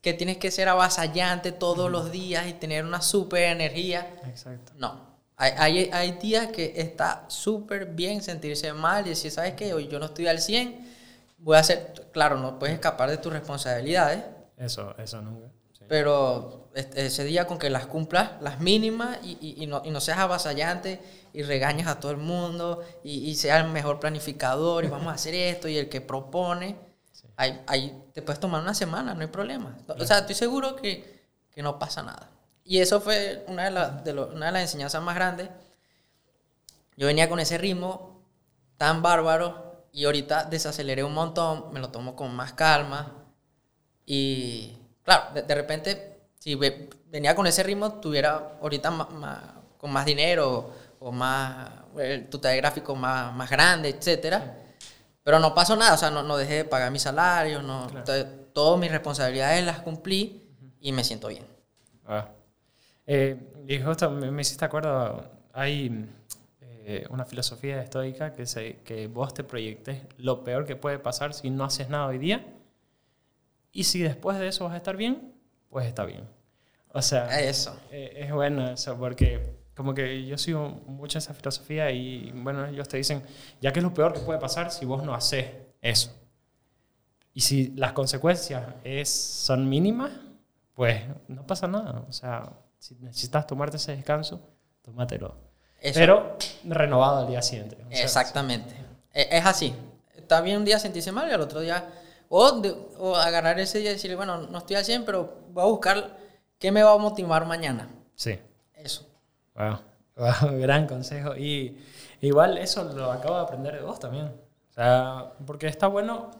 que tienes que ser avasallante todos los días y tener una super energía. Exacto. No, hay, hay, hay días que está súper bien sentirse mal y decir, ¿sabes qué? Hoy yo no estoy al 100, voy a hacer, claro, no puedes escapar de tus responsabilidades, Eso, eso nunca. sí. pero ese día con que las cumplas, las mínimas, y, y- y no, y no seas avasallante y regañas a todo el mundo y, seas el mejor planificador y vamos a hacer esto y el que propone, ahí, ahí te puedes tomar una semana, no hay problema. O sea, estoy seguro que, que no pasa nada. Y eso fue una de, las- de lo- una de las enseñanzas más grandes. Yo venía con ese ritmo tan bárbaro y ahorita desaceleré un montón, me lo tomo con más calma y claro, de, de repente si ve- venía con ese ritmo tuviera ahorita ma- ma- con más dinero o más el tu taller gráfico más, más grande, etcétera. Pero no pasó nada, o sea, no, no dejé de pagar mi salario, no, entonces, todas mis responsabilidades las cumplí y me siento bien. Ah. Eh, y justo me, me hiciste acuerdo, hay eh, una filosofía estoica que, se, que vos te proyectes lo peor que puede pasar si no haces nada hoy día. Y si después de eso vas a estar bien, pues está bien. O sea, Eso. eh, es bueno eso, porque como que yo sigo mucho esa filosofía y bueno, ellos te dicen, ya que es lo peor que puede pasar si vos no haces eso. Y si las consecuencias es, son mínimas, pues no pasa nada. O sea, si necesitas tomarte ese descanso, tómatelo. Eso. Pero renovado al día siguiente. O sea, Exactamente. E- Es así. Está bien un día sentirse mal y al otro día. O, de- o agarrar ese día y decirle, bueno, no estoy al 100, pero voy a buscar qué me va a motivar mañana. Sí. Eso. Wow. Wow, gran consejo. Y igual eso lo acabo de aprender de vos también. O sea, porque está bueno,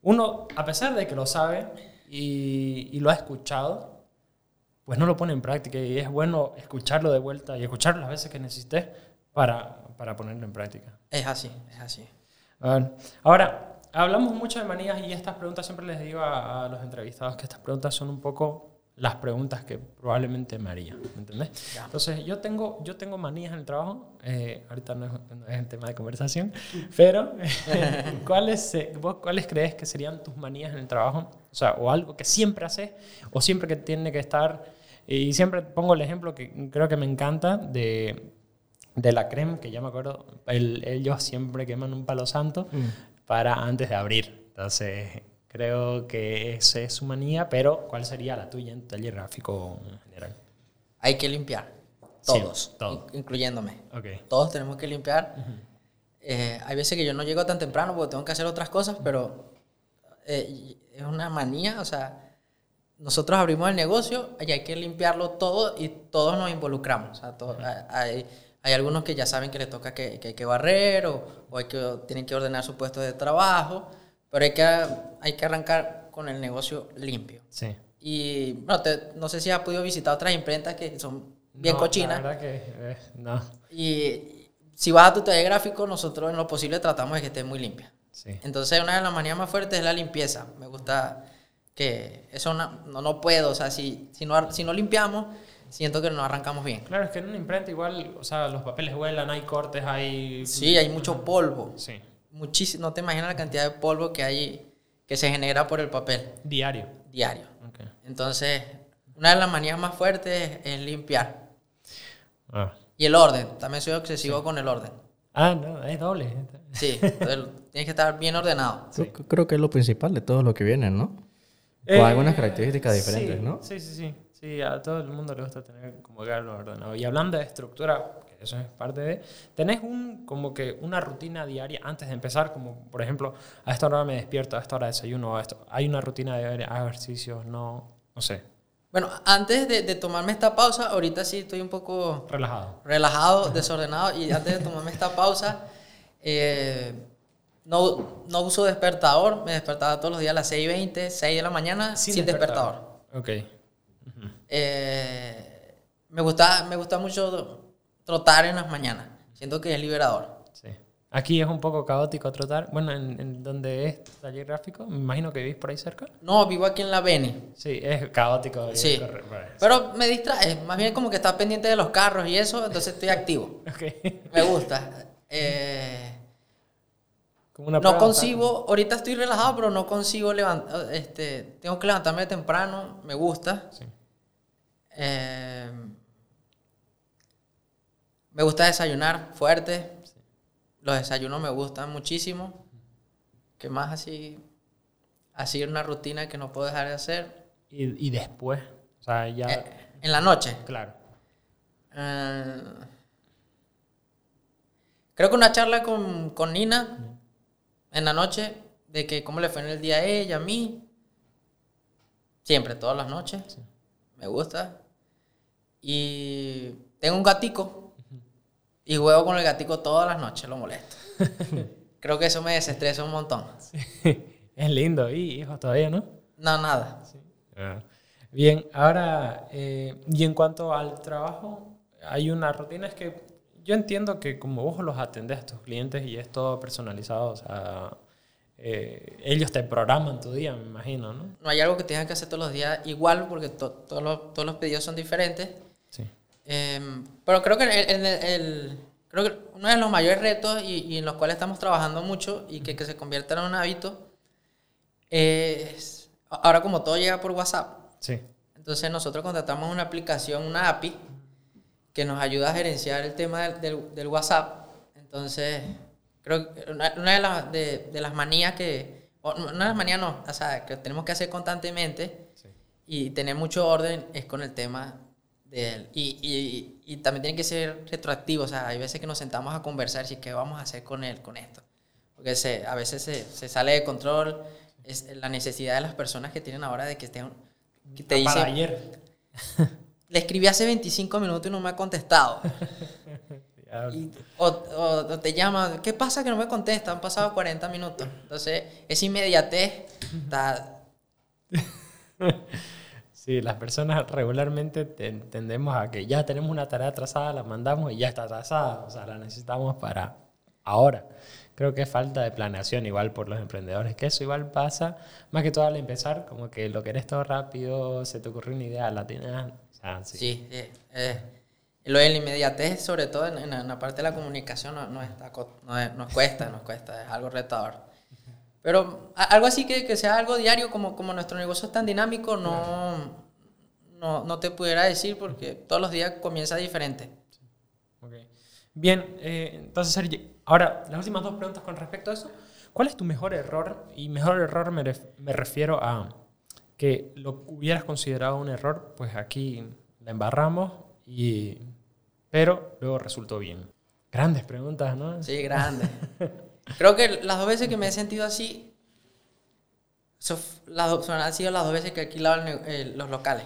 uno, a pesar de que lo sabe y, y lo ha escuchado, pues no lo pone en práctica. Y es bueno escucharlo de vuelta y escucharlo las veces que necesites para, para ponerlo en práctica. Es así, es así. Ahora, hablamos mucho de manías y estas preguntas siempre les digo a, a los entrevistados que estas preguntas son un poco las preguntas que probablemente me haría, ¿me entendés? Entonces, yo tengo, yo tengo manías en el trabajo, eh, ahorita no es, no es el tema de conversación, pero ¿cuáles, eh, ¿vos cuáles crees que serían tus manías en el trabajo? O sea, o algo que siempre haces, o siempre que tiene que estar, y siempre pongo el ejemplo que creo que me encanta de, de la crema, que ya me acuerdo, el- ellos siempre queman un palo santo para antes de abrir. Entonces, creo que esa es su manía, pero ¿cuál sería la tuya en taller gráfico en general? Hay que limpiar. Sí, Todos. todo. in- Incluyéndome. Ok. Todos tenemos que limpiar. Eh, hay veces que yo no llego tan temprano porque tengo que hacer otras cosas, pero eh, es una manía, o sea, nosotros abrimos el negocio y hay que limpiarlo todo y todos nos involucramos. O sea, to- hay, hay algunos que ya saben que les toca que, que hay que barrer o, o hay que, tienen que ordenar su puesto de trabajo, pero hay que, hay que arrancar con el negocio limpio. Sí. Y bueno, te- no sé si has podido visitar otras imprentas que son bien No, cochinas. La verdad que eh, no. Y si vas a tu taller gráfico, nosotros en lo posible tratamos de que esté muy limpia. Sí. Entonces, una de las manías más fuertes es la limpieza. Me gusta que eso no, no, no puedo, o sea, si, si, no, si no limpiamos, siento que no arrancamos bien. Claro, es que en una imprenta igual, o sea, los papeles vuelan, hay cortes, hay... Sí, hay mucho polvo. Sí. Muchísimo, no te imaginas la cantidad de polvo que hay, que se genera por el papel Diario. diario. Ok. Entonces, una de las manías más fuertes es limpiar. Ah. Y el orden, también soy obsesivo con el orden. Ah, no, es doble. Sí, entonces, tienes que estar bien ordenado. Creo, creo que es lo principal de todo lo que viene, ¿no? Eh, Con algunas características diferentes, sí, ¿no? Sí, sí, sí. Sí, a todo el mundo le gusta tener como que algo ordenado. Y hablando de estructura, que eso es parte de... ¿Tenés un, como que una rutina diaria antes de empezar? Como, por ejemplo, a esta hora me despierto, a esta hora desayuno, a esto. ¿Hay una rutina diaria, hago ejercicios? No, no sé. Bueno, antes de, de tomarme esta pausa, ahorita sí estoy un poco Relajado. relajado, desordenado, y antes de tomarme esta pausa, eh, no, no uso despertador, me despertaba todos los días a las 6 y 20, 6 de la mañana, sin, despertador. Ok. Eh, me, gusta, me gusta mucho trotar en las mañanas, siento que es liberador. Sí. Aquí es un poco caótico trotar. Bueno, en, en donde es taller gráfico, me imagino que vivís por ahí cerca. No, vivo aquí en la Beni. Sí, es caótico. Sí. correr. Pero me distrae, más bien como que estás pendiente de los carros y eso, entonces estoy activo. Ok. Me gusta. Eh, Como una no concibo, ahorita estoy relajado, pero no consigo levantar, este, tengo que levantarme temprano, me gusta. Sí. Eh, me gusta desayunar fuerte, los desayunos me gustan muchísimo. ¿Qué más así? Así una rutina que no puedo dejar de hacer. Y, y después, O sea, ya... Eh, en la noche. claro. Eh, creo que una charla con, con Nina en la noche de que cómo le fue en el día a ella, a mí. Siempre, todas las noches. Me gusta. Y tengo un gatico. Y juego con el gatico todas las noches, lo molesto. Creo que eso me desestresa un montón. Es lindo. ¿Y hijos todavía, no? No, nada. Ah. Bien, ahora, eh, y en cuanto al trabajo, hay una rutina, es que yo entiendo que como vos los atendés a tus clientes y es todo personalizado, o sea, eh, ellos te programan tu día, me imagino, ¿no? No hay algo que tengan que hacer todos los días igual porque to- todos, los, todos los pedidos son diferentes. Sí. Em, pero creo que, el, el- el- creo que uno de los mayores retos y, y en los cuales estamos trabajando mucho y que, que se convierta en un hábito es, ahora como todo llega por WhatsApp, Sí. entonces nosotros contratamos una aplicación, una API, que nos ayuda a gerenciar el tema del, del- del WhatsApp. Entonces, creo que una, una de, las, de, de las manías que, una de las manías no, o sea, que tenemos que hacer constantemente Sí. y tener mucho orden es con el tema del... Y, y, y también tiene que ser retroactivo, o sea, hay veces que nos sentamos a conversar y qué vamos a hacer con él, con esto. Porque se, a veces se, se sale de control, es la necesidad de las personas que tienen ahora de que estén... Que te dicen, ayer. le escribí hace 25 minutos y no me ha contestado. Y- o, o- o te llaman, ¿qué pasa que no me contesta? Han pasado 40 minutos. Entonces, esa inmediatez está... Sí, las personas regularmente ten- tendemos a que ya tenemos una tarea atrasada, la mandamos y ya está atrasada, o sea, la necesitamos para ahora. Creo que es falta de planeación igual por los emprendedores, que eso igual pasa, más que todo al empezar, como que lo querés todo rápido, se te ocurrió una idea, la tienes, o sea, sí. Sí, eh, eh, lo de la inmediatez, sobre todo en, en la- parte de la comunicación, no, no, está no nos cuesta, nos cuesta, es algo retador. Pero algo así que, que sea algo diario, como, como nuestro negocio es tan dinámico, no, no, no te pudiera decir porque todos los días comienza diferente. Ok. Bien, eh, entonces, Sergi, ahora, las últimas dos preguntas con respecto a eso. ¿Cuál es tu mejor error? Y mejor error me, ref- me refiero a que lo hubieras considerado un error, pues aquí la embarramos, y, pero luego resultó bien. Grandes preguntas, ¿no? Sí, grande. Creo que las dos veces que me he sentido así, so- las son- han sido las dos veces que ne- el- los locales.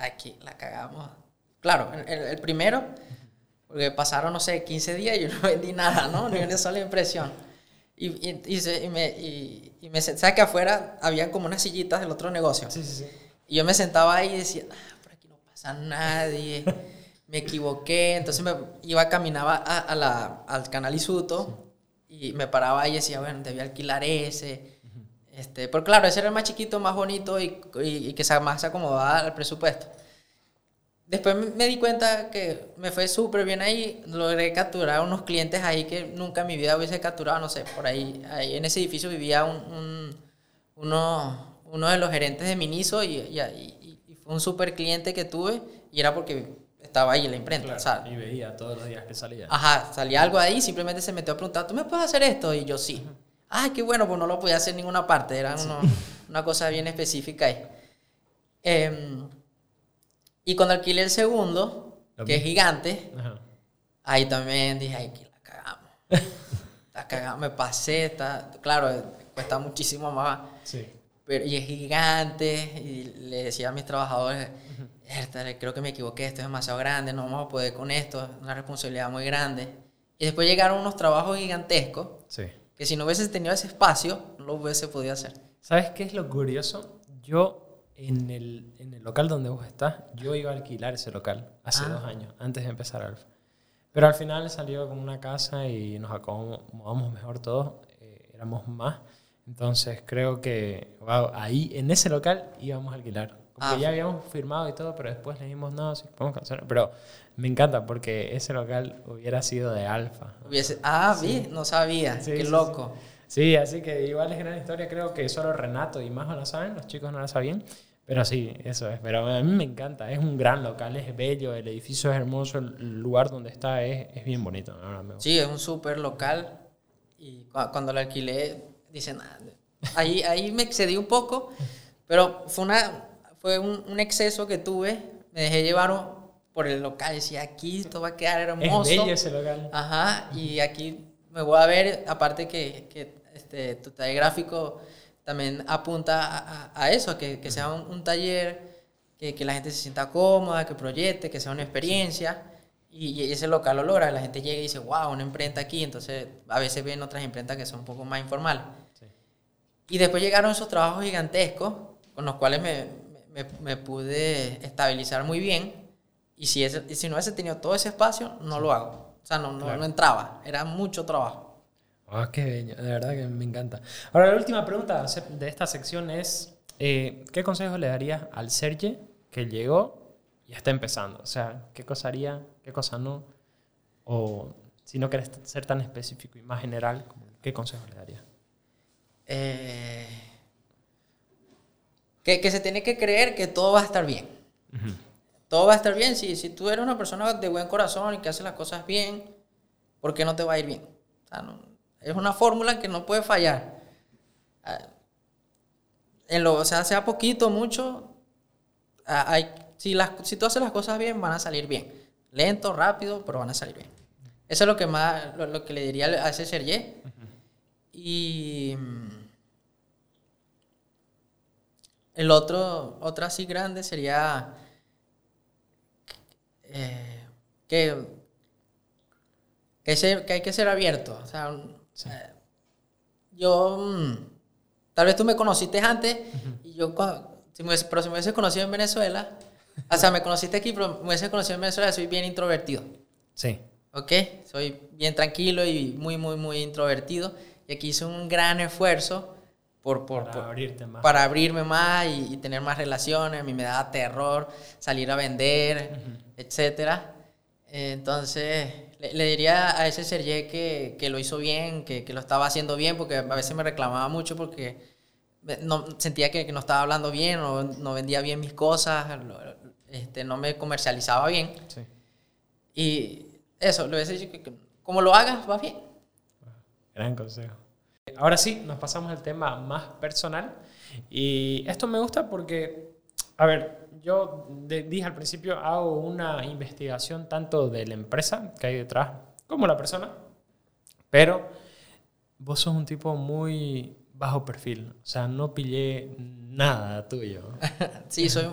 Aquí la cagamos. Claro, el, el- el primero, porque pasaron, no sé, 15 días y yo no vendí nada, ¿no? Ni una sola impresión. Y, y, y se- y me, y, me sen- ¿sabes que afuera había como unas sillitas del otro negocio? Sí, sí, sí. Y yo me sentaba ahí y decía, ah, por aquí no pasa nadie, me equivoqué. Entonces me iba, caminaba a, a la, al canal Isuto y me paraba ahí y decía, bueno, debía alquilar ese. Este, pero claro, ese era el más chiquito, más bonito y, y, y que se- más se acomodaba al presupuesto. Después me- di cuenta que me fue súper bien ahí. Logré capturar unos clientes ahí que nunca en mi vida hubiese capturado. No sé, por ahí, ahí en ese edificio vivía un, un- uno, uno de los gerentes de Miniso y, y, y- y fue un súper cliente que tuve y era porque estaba ahí en la imprenta. o sea, y veía todos los días que salía. Ajá, salía algo ahí, simplemente se metió a preguntar, ¿tú me puedes hacer esto? Y yo sí. Ay, qué bueno, pues no lo podía hacer en ninguna parte, era uno- una cosa bien específica ahí. Em, y cuando alquilé el segundo, que es gigante, Ajá. ahí también dije, ay, que la cagamos. La cagamos, me pasé, está, claro, cuesta muchísimo más. Sí. Pero, y es gigante, y le decía a mis trabajadores, "Értale, creo que me equivoqué, esto es demasiado grande, no vamos a poder con esto, es una responsabilidad muy grande. Y después llegaron unos trabajos gigantescos, Sí. que si no hubiese tenido ese espacio, no lo hubiese podido hacer. ¿Sabes qué es lo curioso? Yo, en el, en el local donde vos estás, yo iba a alquilar ese local hace Ah. dos años, antes de empezar Alfa. Pero al final salió con una casa y nos acomodamos mejor todos, eh, éramos más. Entonces creo que wow, ahí, en ese local, íbamos a alquilar. Como que Ah. ya habíamos firmado y todo, pero después le dijimos, no, sí, podemos cancelar. Pero me encanta porque ese local hubiera sido de Alfa. Hubiese, ah, vi, no sabía, Sí, qué sí, loco. Sí, así que igual es gran historia, creo que solo Renato y Majo la saben, los chicos no la sabían, pero sí, eso es, pero a mí me encanta, es un gran local, es bello, el edificio es hermoso, el lugar donde está es, es bien bonito. Sí, es un súper local, y cua- cuando lo alquilé, dicen, "Ah, ahí, ahí me excedí un poco, pero fue una... Fue fue un, un exceso que tuve. Me dejé llevar por el local. Decía, aquí esto va a quedar hermoso. Es bello ese local. Ajá, y aquí me voy a ver, aparte que, que este, tu taller gráfico también apunta a, a eso, que, que sea un, un taller, que, que, la gente se sienta cómoda, que proyecte, que sea una experiencia. Y, y, ese local lo logra, la gente llega y dice, wow, una imprenta aquí, entonces a veces ven otras imprentas que son un poco más informales. Sí. Y después llegaron esos trabajos gigantescos con los cuales me, me, me pude estabilizar muy bien y si, ese, si no hubiese tenido todo ese espacio, no lo hago. O sea, no, no, claro. no entraba. Era mucho trabajo. Ah, oh, qué bello. De verdad que me encanta. Ahora, la última pregunta de esta sección es, eh, ¿qué consejo le darías al Serge que llegó y está empezando? O sea, ¿qué cosa haría? ¿Qué cosa no? O si no quieres ser tan específico y más general, ¿qué consejo le darías? Eh, que, que se tiene que creer que todo va a estar bien. Uh -huh todo va a estar bien. Si, si tú eres una persona de buen corazón y que hace las cosas bien, ¿por qué no te va a ir bien? O sea, no, es una fórmula que no puede fallar. En lo, o sea, sea poquito mucho, hay, si, las, si tú haces las cosas bien, van a salir bien. Lento, rápido, pero van a salir bien. Eso es lo que más, lo, lo que le diría a ese Sergé. Uh -huh. Y el otro, otra así grande sería eh, que, que, ser, que, hay que ser abierto. O sea, sí. eh, yo, mm, tal vez tú me conociste antes, uh -huh. y yo, si me, pero si me hubiese conocido en Venezuela, o sea, me conociste aquí, pero me hubiese conocido en Venezuela, soy bien introvertido. Sí. ¿Ok? Soy bien tranquilo y muy, muy, muy introvertido. Y aquí hice un gran esfuerzo por, por, para, por, abrirte más. para abrirme más y, y, tener más relaciones. A mí me daba terror salir a vender, uh -huh. etcétera. Entonces, le, le, diría a ese Sergé que, que lo hizo bien, que, que, lo estaba haciendo bien, porque a veces me reclamaba mucho porque no, sentía que, que no estaba hablando bien, o no vendía bien mis cosas, este, no me comercializaba bien. Sí. Y eso, le hubiese dicho que como lo hagas, va bien. Gran consejo. Ahora sí, nos pasamos al tema más personal. Y esto me gusta porque, a ver, yo de, dije al principio, hago una investigación tanto de la empresa que hay detrás como la persona, pero vos sos un tipo muy bajo perfil, o sea, no pillé nada tuyo. sí, soy,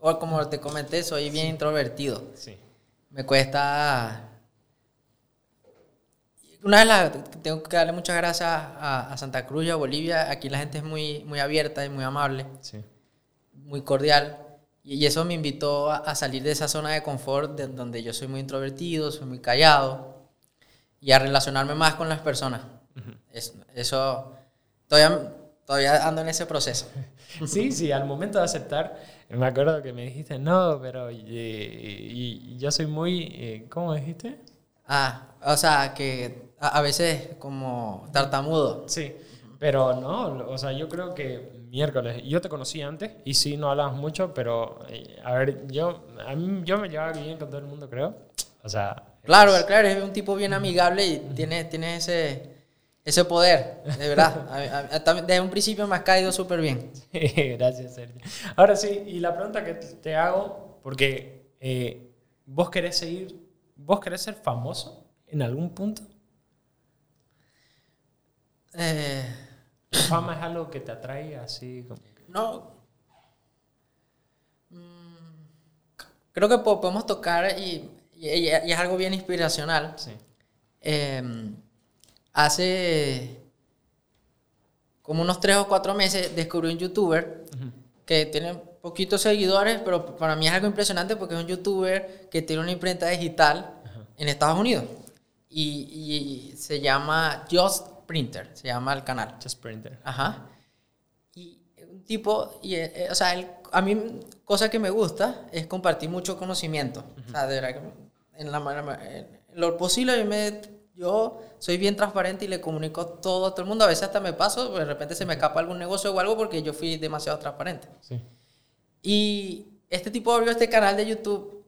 o como te comenté, soy bien sí. introvertido. Sí. Me cuesta una vez la, tengo que darle muchas gracias a, a, Santa Cruz y a Bolivia. Aquí la gente es muy, muy abierta y muy amable, sí. muy cordial. Y, eso me invitó a, salir de esa zona de confort de, donde yo soy muy introvertido, soy muy callado y a relacionarme más con las personas. Uh -huh. es, eso todavía, todavía ando en ese proceso. Sí, sí, al momento de aceptar, me acuerdo que me dijiste, no, pero y, y, y yo soy muy, eh, ¿cómo dijiste? Ah, o sea, que a, a veces como tartamudo. Sí, pero no, o sea, yo creo que miércoles, yo te conocí antes y sí, no hablamos mucho, pero eh, a ver, yo, a mí, yo me llevaba bien con todo el mundo, creo. O sea... Claro, es... claro, es un tipo bien amigable y tiene, tiene ese, ese poder, de verdad. a, a, desde un principio me has caído súper bien. Sí, gracias, Sergio. Ahora sí, y la pregunta que te hago, porque eh, vos querés seguir, vos querés ser famoso en algún punto? Eh, ¿La fama es algo que te atrae así? Como... No. Mm, creo que podemos tocar y, y, y, es algo bien inspiracional. Sí. Eh, hace como unos tres o cuatro meses descubrí un youtuber uh -huh. que tiene poquitos seguidores, pero para mí es algo impresionante porque es un youtuber que tiene una imprenta digital uh -huh. en Estados Unidos y, y, se llama Just Printer, se llama el canal. Just Printer. Ajá. Y un tipo, y, eh, o sea, él, a mí, cosa que me gusta es compartir mucho conocimiento. Uh -huh. O sea, de verdad que en, la, en lo posible yo, me, yo soy bien transparente y le comunico todo a todo el mundo. A veces hasta me paso, de repente se me escapa algún negocio o algo porque yo fui demasiado transparente. Sí. Y este tipo abrió este canal de YouTube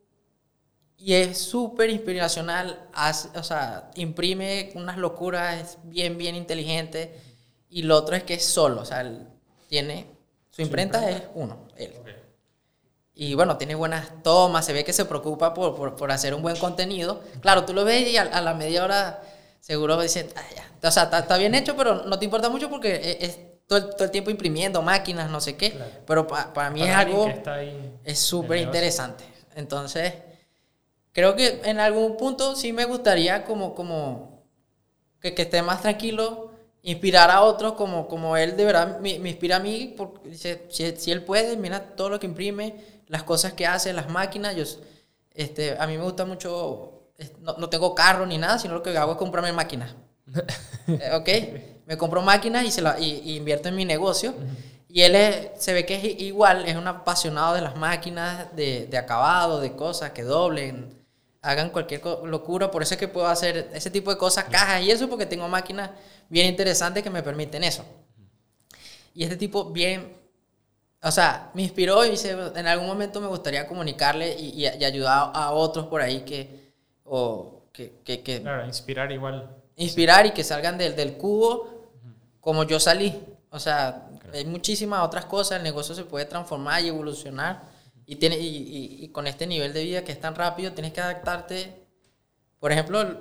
y es súper inspiracional, hace, o sea, imprime unas locuras, es bien, bien inteligente. Y lo otro es que es solo, o sea, él tiene, su imprenta, imprenta? es uno, él. Okay. Y bueno, tiene buenas tomas, se ve que se preocupa por, por, por hacer un buen contenido. Claro, tú lo ves y a, a la media hora seguro dicen, ah, ya. O sea, está, bien hecho, pero no te importa mucho porque es, es todo, el, todo el tiempo imprimiendo máquinas, no sé qué. Claro. Pero pa- para mí Para es algo, es súper interesante. Entonces, creo que en algún punto sí me gustaría como, como que, que esté más tranquilo, inspirar a otros como, como él de verdad me, me inspira a mí, porque dice, si, si él puede, mira todo lo que imprime, las cosas que hace, las máquinas, yo, este, a mí me gusta mucho, no, no tengo carro ni nada, sino lo que hago es comprarme máquinas. ¿Ok? Me compro máquinas y, se la, y, y invierto en mi negocio. Y él es- se ve que es igual, es un apasionado de las máquinas, de, de acabado, de cosas que doblen, hagan cualquier locura. Por eso es que puedo hacer ese tipo de cosas, cajas y eso, porque tengo máquinas bien interesantes que me permiten eso. Y este tipo bien, o sea, me inspiró y dice, en algún momento me gustaría comunicarle y, y- y ayudar a otros por ahí que, o que, que, que Claro, inspirar igual. inspirar y que salgan del, del cubo como yo salí. O sea, hay muchísimas otras cosas, el negocio se puede transformar y evolucionar. Y, tiene, y, y- y con este nivel de vida que es tan rápido, tienes que adaptarte. Por ejemplo, el,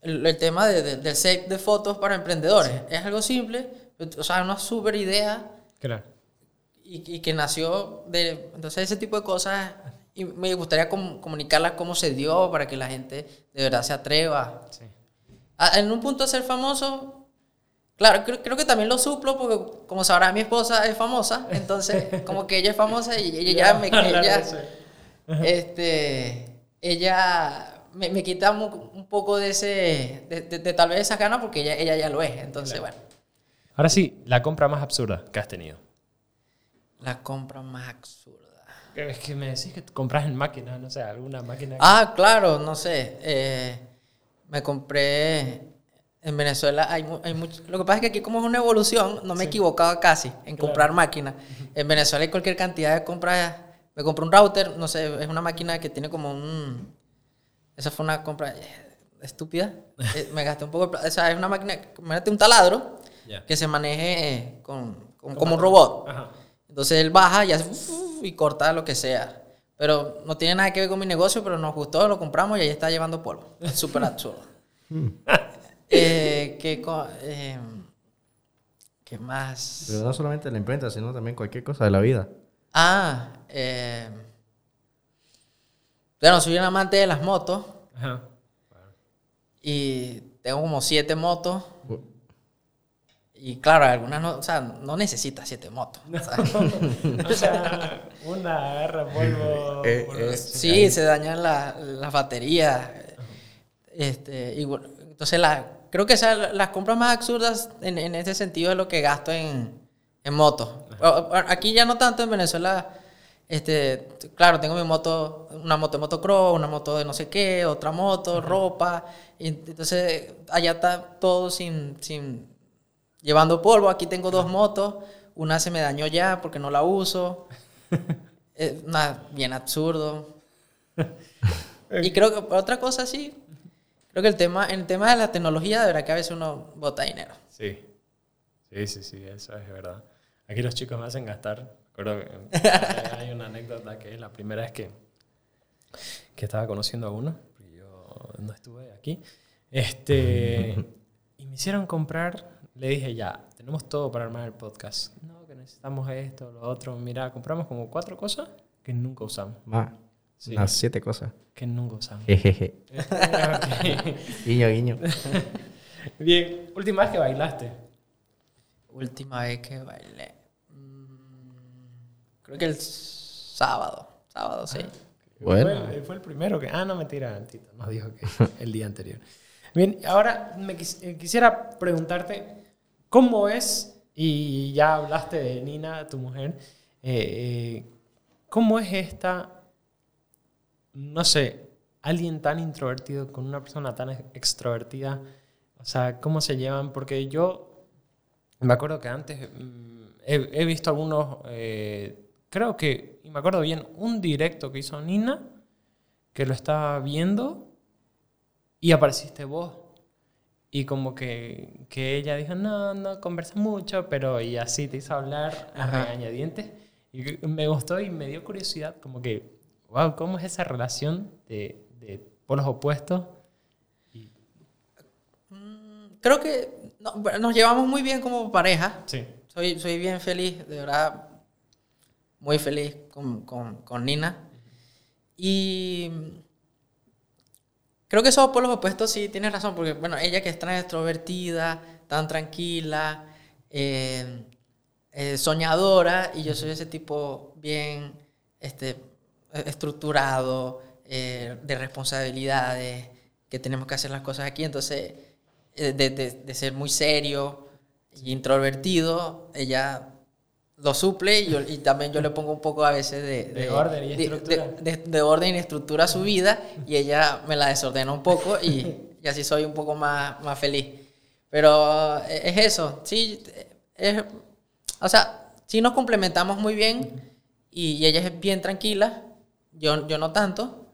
el- el tema de- de- del set de fotos para emprendedores. Es algo simple, o sea, una super idea Claro. y, y que nació de... Entonces ese tipo de cosas, y me gustaría com- comunicarlas cómo se dio para que la gente de verdad se atreva. Sí. A- En un punto ser famoso, claro, creo, creo que también lo suplo porque, como sabrá, mi esposa es famosa, entonces, como que ella es famosa y ella ya me. Ella, este, ella me, me quita un poco de ese. De, de- de tal vez esas ganas porque ella, ella ya lo es. Entonces, bueno, Ahora sí, la compra más absurda que has tenido. la compra más absurda. Es que me decís que compras en máquinas, no sé, alguna máquina. que- Ah, claro, no sé. eh, me compré. En Venezuela hay, hay mucho. Lo que pasa es que aquí, como es una evolución, no me he equivocado casi en comprar máquinas. En Venezuela hay cualquier cantidad de compras. Me compré un router, no sé, es una máquina que tiene como un. Esa fue una compra eh, estúpida. Eh, me gasté un poco de plata. O sea, es una máquina. Imagínate un taladro Ya. que se maneje eh, con, con- como un robot. Ajá. Entonces él baja y hace uf, y corta lo que sea. Pero no tiene nada que ver con mi negocio, pero nos gustó, lo compramos y ahí está llevando polvo. Es súper absurdo. Eh, ¿qué, co- eh, ¿Qué más? Pero no solamente la imprenta, sino también cualquier cosa de la vida. Ah, eh, bueno, soy un amante de las motos Ajá. y tengo como siete motos. Uh, Y claro, algunas no, o sea, no necesitas siete motos. O sea, una agarra polvo. Eh, eh, Sí, se dañan la- las baterías. Este, y bueno, entonces la, creo que esas, las compras más absurdas en, en ese sentido es lo que gasto en, en motos. Aquí ya no tanto en Venezuela. Este, claro, tengo mi moto, una moto de motocross, una moto de no sé qué, otra moto, ropa. y entonces allá está todo sin, sin llevando polvo. Aquí tengo dos motos, una se me dañó ya porque no la uso. Es una- bien absurdo. Y creo que otra cosa sí, creo que el tema, el tema de la tecnología, de verdad que a veces uno bota dinero. Sí. Sí, sí, sí, eso es verdad. Aquí los chicos me hacen gastar. Recuerdo que hay una anécdota que es la primera vez que, que estaba conociendo a uno, porque yo no estuve aquí. Este, y me hicieron comprar, le dije ya, tenemos todo para armar el podcast. No, que necesitamos esto, lo otro. Mira, compramos como cuatro cosas que nunca usamos. Más. Sí. Unas siete cosas. Que nunca usamos. Jejeje. Guiño, guiño. Bien, última vez que bailaste. Última vez que bailé. mm, Creo que el sábado. Sábado, sí. Bueno. Fue el, fue el primero que. Ah, no, mentira, Tito nos dijo que el día anterior. Bien, ahora me quis- eh, quisiera preguntarte cómo es, y ya hablaste de Nina, tu mujer, eh, eh, ¿cómo es esta, no sé, alguien tan introvertido con una persona tan ex- extrovertida? O sea, ¿cómo se llevan? Porque yo me acuerdo que antes mm, he, he visto algunos, eh, creo que, y me acuerdo bien, un directo que hizo Nina, que lo estaba viendo y apareciste vos. Y como que, que ella dijo, no, no conversa mucho, pero y así te hizo hablar a regañadientes. Y me gustó y me dio curiosidad, como que, wow, ¿cómo es esa relación de, de polos opuestos? Y, Creo que no, nos llevamos muy bien como pareja. sí, Soy, soy bien feliz, de verdad, muy feliz con, con, con Nina. Y creo que esos polos opuestos sí tienes razón, porque bueno, ella que es tan extrovertida, tan tranquila, eh, eh, soñadora, y yo soy ese tipo bien este, estructurado, eh, de responsabilidades, que tenemos que hacer las cosas aquí, entonces eh, de, de- de ser muy serio y introvertido, ella lo suple y, yo- y también yo le pongo un poco a veces de, De orden y de- estructura. de- de- de orden y estructura a su vida y ella me la desordena un poco y, y así soy un poco más, más feliz. Pero eh, es eso, sí, es, o sea, sí nos complementamos muy bien y, y ella es bien tranquila, yo, yo no tanto.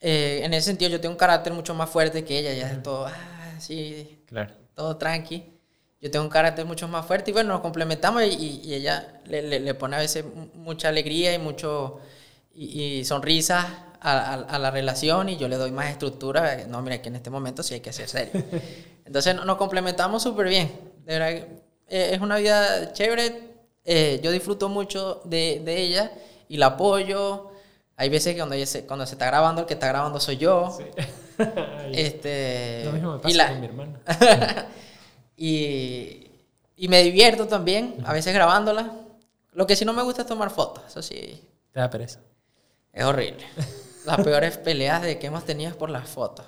Eh, en ese sentido yo tengo un carácter mucho más fuerte que ella, ella es todo, ah, sí, claro. todo tranqui. Yo tengo un carácter mucho más fuerte y bueno, nos complementamos y, ella le, le- le pone a veces mu- mucha alegría y mucho y, y sonrisas a, a- a la relación y yo le doy más estructura. No, mira, que en este momento sí hay que ser serio. Entonces no- nos complementamos súper bien. De verdad, que, eh, es una vida chévere. eh, yo disfruto mucho de, de ella y la apoyo. Hay veces que cuando, se, cuando se está grabando, el que está grabando soy yo. Este, Lo mismo me y pasa la- con mi hermano. y, y me divierto también, a veces grabándola. Lo que sí no me gusta es tomar fotos, eso sí, Te da pereza. es horrible. Las peores peleas de que hemos tenido es por las fotos.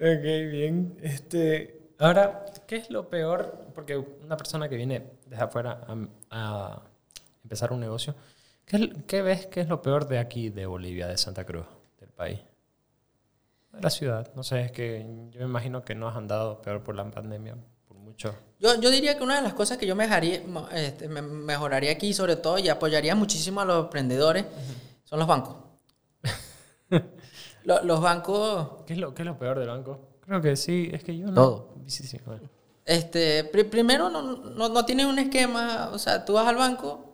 Ok, bien. Este, ahora, ¿qué es lo peor? Porque una persona que viene desde afuera a, a empezar un negocio, ¿qué, qué ves que es lo peor de aquí, de Bolivia, de Santa Cruz, del país? De la ciudad. No sé, es que yo me imagino que no has andado peor por la pandemia, por mucho. Yo, yo diría que una de las cosas que yo mejoraría, este, me- mejoraría aquí, sobre todo, y apoyaría muchísimo a los emprendedores, son los bancos. Lo- los bancos ¿Qué es, lo, ¿Qué es lo peor del banco? Creo que sí, es que yo no. Todo. Sí, sí, bueno. Este, pri- primero no, no, no tienen un esquema, o sea, tú vas al banco,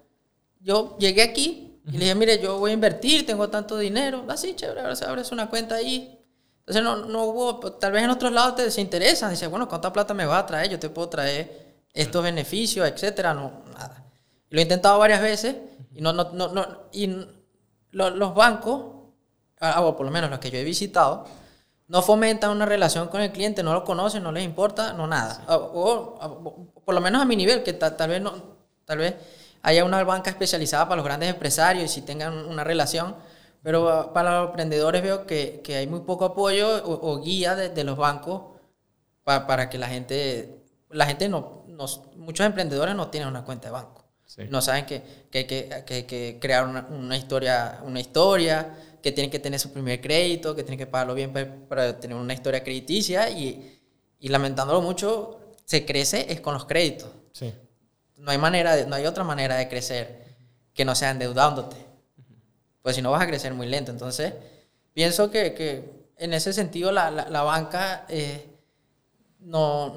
yo llegué aquí y le dije, mire, yo voy a invertir, tengo tanto dinero, así, chévere, ahora se abres una cuenta ahí. Entonces no, no hubo, tal vez en otros lados te se interesan, dice, bueno, ¿cuánta plata me va a traer? Yo te puedo traer estos beneficios, etcétera, no, nada. Lo he intentado varias veces y no, no, no, no y lo- los bancos, ah, o por lo menos los que yo he visitado, no fomentan una relación con el cliente, no lo conocen, no les importa, no nada. O, o- o- por lo menos a mi nivel, que ta- tal vez no, tal vez haya una banca especializada para los grandes empresarios y si tengan una relación, pero ah, para los emprendedores veo que, que hay muy poco apoyo o, o guía de, de los bancos pa- para que la gente, la gente no, nos- muchos emprendedores no tienen una cuenta de banco. Sí. No saben que, que hay que, crear una, una historia, una historia, que tienen que tener su primer crédito, que tienen que pagarlo bien pa- para, tener una historia crediticia y, y lamentándolo mucho, se crece es con los créditos. Sí. No hay, manera de- no hay otra manera de crecer que no sea endeudándote. Pues si no vas a crecer muy lento. Entonces, pienso que, que en ese sentido la, la, la banca eh, no,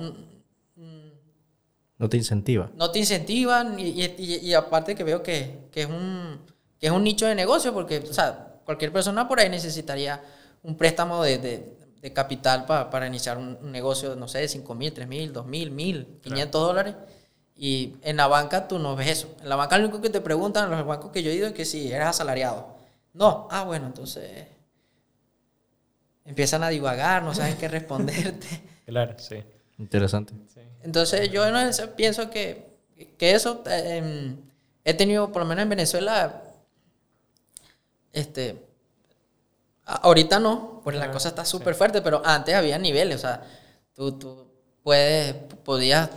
No te incentiva. no te incentivan y, y- y- y aparte que veo que, que es un, que es un nicho de negocio porque o sea, cualquier persona por ahí necesitaría un préstamo de, de- de capital pa- para iniciar un, un negocio, no sé, de 5 mil, 3 mil, 2 mil, 1000, 500 dólares. Y en la banca tú no ves eso. En la banca lo único que te preguntan, en los bancos que yo he ido, es que si eres asalariado. No, ah, bueno, entonces empiezan a divagar, no saben qué responderte. Claro, sí. Interesante. sí. Entonces yo eso pienso que, que eso eh, em, he tenido, por lo menos en Venezuela, este, ahorita no, porque la Claro, cosa está sí. súper fuerte, pero antes había niveles, o sea, tú, tú puedes, podías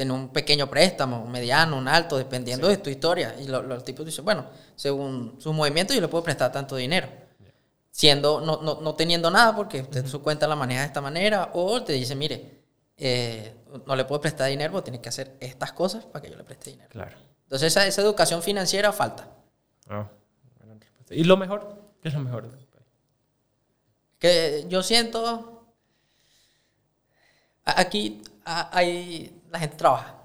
tener un pequeño préstamo, un mediano, un alto, dependiendo de tu historia. Y lo- los tipos dicen, bueno, según sus movimientos yo le puedo prestar tanto dinero. Siendo, no, no, no teniendo nada porque usted su cuenta la maneja de esta manera, o te dice, mire, eh, no le puedo prestar dinero, porque tiene que hacer estas cosas para que yo le preste dinero. Claro. Entonces esa, esa educación financiera falta. Respuesta. ¿Y lo mejor? ¿Qué es lo mejor? Que yo siento, aquí hay, la gente trabaja.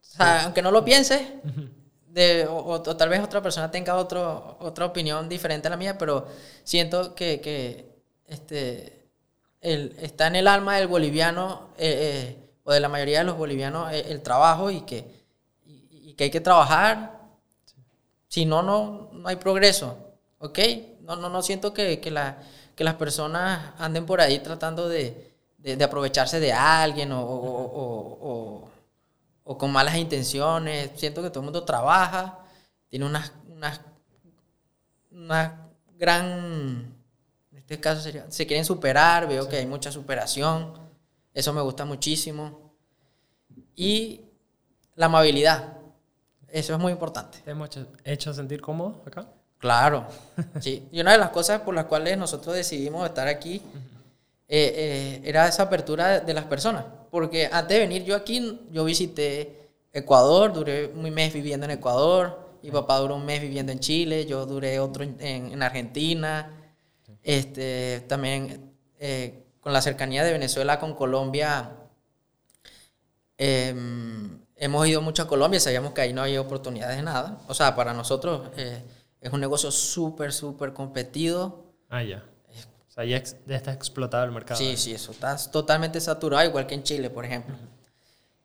O sea, aunque no lo pienses, de, o, o tal vez otra persona tenga otro, otra opinión diferente a la mía, pero siento que, que este, el, está en el alma del boliviano, eh, eh, o de la mayoría de los bolivianos, eh, el, trabajo y que, y, y que hay que trabajar. Si no, no, no hay progreso. ¿Ok? No, no, no siento que, que, la, que las personas anden por ahí tratando de, de, de aprovecharse de alguien o, o, o, o, con malas intenciones. Siento que todo el mundo trabaja, tiene una, una, una gran, en este caso sería, se quieren superar, veo sí. que hay mucha superación, eso me gusta muchísimo. Y la amabilidad, eso es muy importante. ¿Te hemos hecho sentir cómodo acá? Claro, sí. Y una de las cosas por las cuales nosotros decidimos estar aquí eh, eh, era esa apertura de las personas. Porque antes de venir yo aquí, yo visité Ecuador, duré un mes viviendo en Ecuador, mi papá duró un mes viviendo en Chile, yo duré otro en, en Argentina. Este, también eh, con la cercanía de Venezuela con Colombia, eh, hemos ido mucho a Colombia, sabíamos que ahí no había oportunidades de nada. O sea, para nosotros eh, es un negocio súper, súper competido. Ah, ya. Sea, ya, ya, está explotado el mercado. Sí, sí, eso está totalmente saturado, igual que en Chile, por ejemplo. Uh -huh.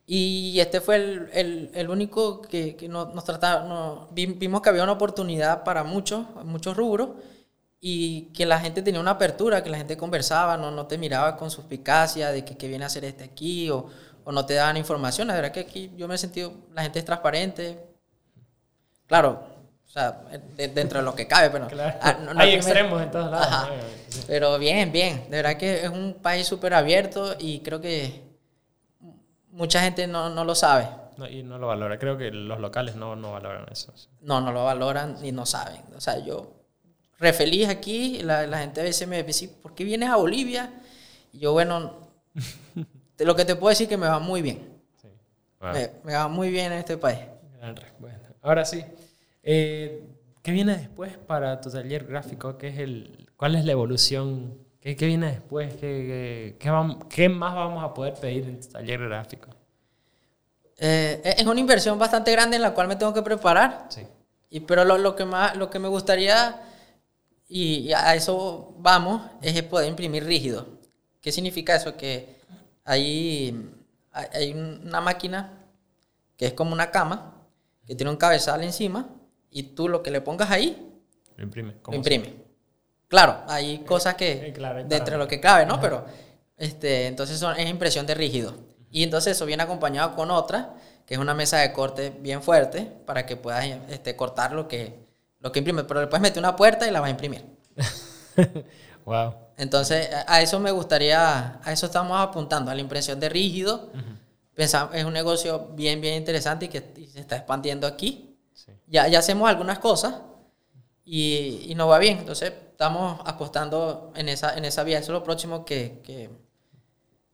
Y este fue el, el, el único que, que nos, nos trataba, no, vimos que había una oportunidad para muchos, muchos rubros, y que la gente tenía una apertura, que la gente conversaba, no, no te miraba con suspicacia de que, que viene a hacer este aquí, o, o no te daban información. La verdad que aquí yo me he sentido, la gente es transparente. Claro, o sea, dentro de lo que cabe, pero... Claro. Ah, no, no Hay extremos me... en todos lados. Ajá. Pero bien, bien. De verdad que es un país súper abierto y creo que mucha gente no, no lo sabe. No, y no lo valora. Creo que los locales no, no valoran eso. No, no lo valoran y no saben. O sea, yo re feliz aquí, la, la gente a veces me dice, ¿por qué vienes a Bolivia? Y yo, bueno, lo que te puedo decir es que me va muy bien. Sí. Wow. Me, me, va muy bien en este país. Gran respuesta. Ahora sí, eh, ¿qué viene después para tu taller gráfico? ¿Qué es el, ¿Cuál es la evolución? ¿Qué, qué viene después? ¿Qué, qué, qué, vamos, ¿Qué, más vamos a poder pedir en tu taller gráfico? Eh, es una inversión bastante grande en la cual me tengo que preparar. Sí. Y, pero lo, lo, que más, lo que me gustaría, y a eso vamos, es poder imprimir rígido. ¿Qué significa eso? Que hay, hay una máquina que es como una cama, que tiene un cabezal encima, y tú lo que le pongas ahí, lo imprime. Lo imprime. Claro, hay cosas que, eh, claro, de entre lo que cabe, ¿no? Ajá. Pero, este, entonces son, es impresión de rígido. Y entonces eso viene acompañado con otra, que es una mesa de corte bien fuerte, para que puedas este, cortar lo que, lo que imprime. Pero le puedes meter una puerta y la vas a imprimir. wow. Entonces, a eso me gustaría, a eso estamos apuntando, a la impresión de rígido. Uh -huh. Pensamos, es un negocio bien, bien interesante y que y se está expandiendo aquí. Sí. Ya, ya hacemos algunas cosas y, y, nos va bien. Entonces, estamos apostando en esa, en esa vía. Eso es lo próximo que, que,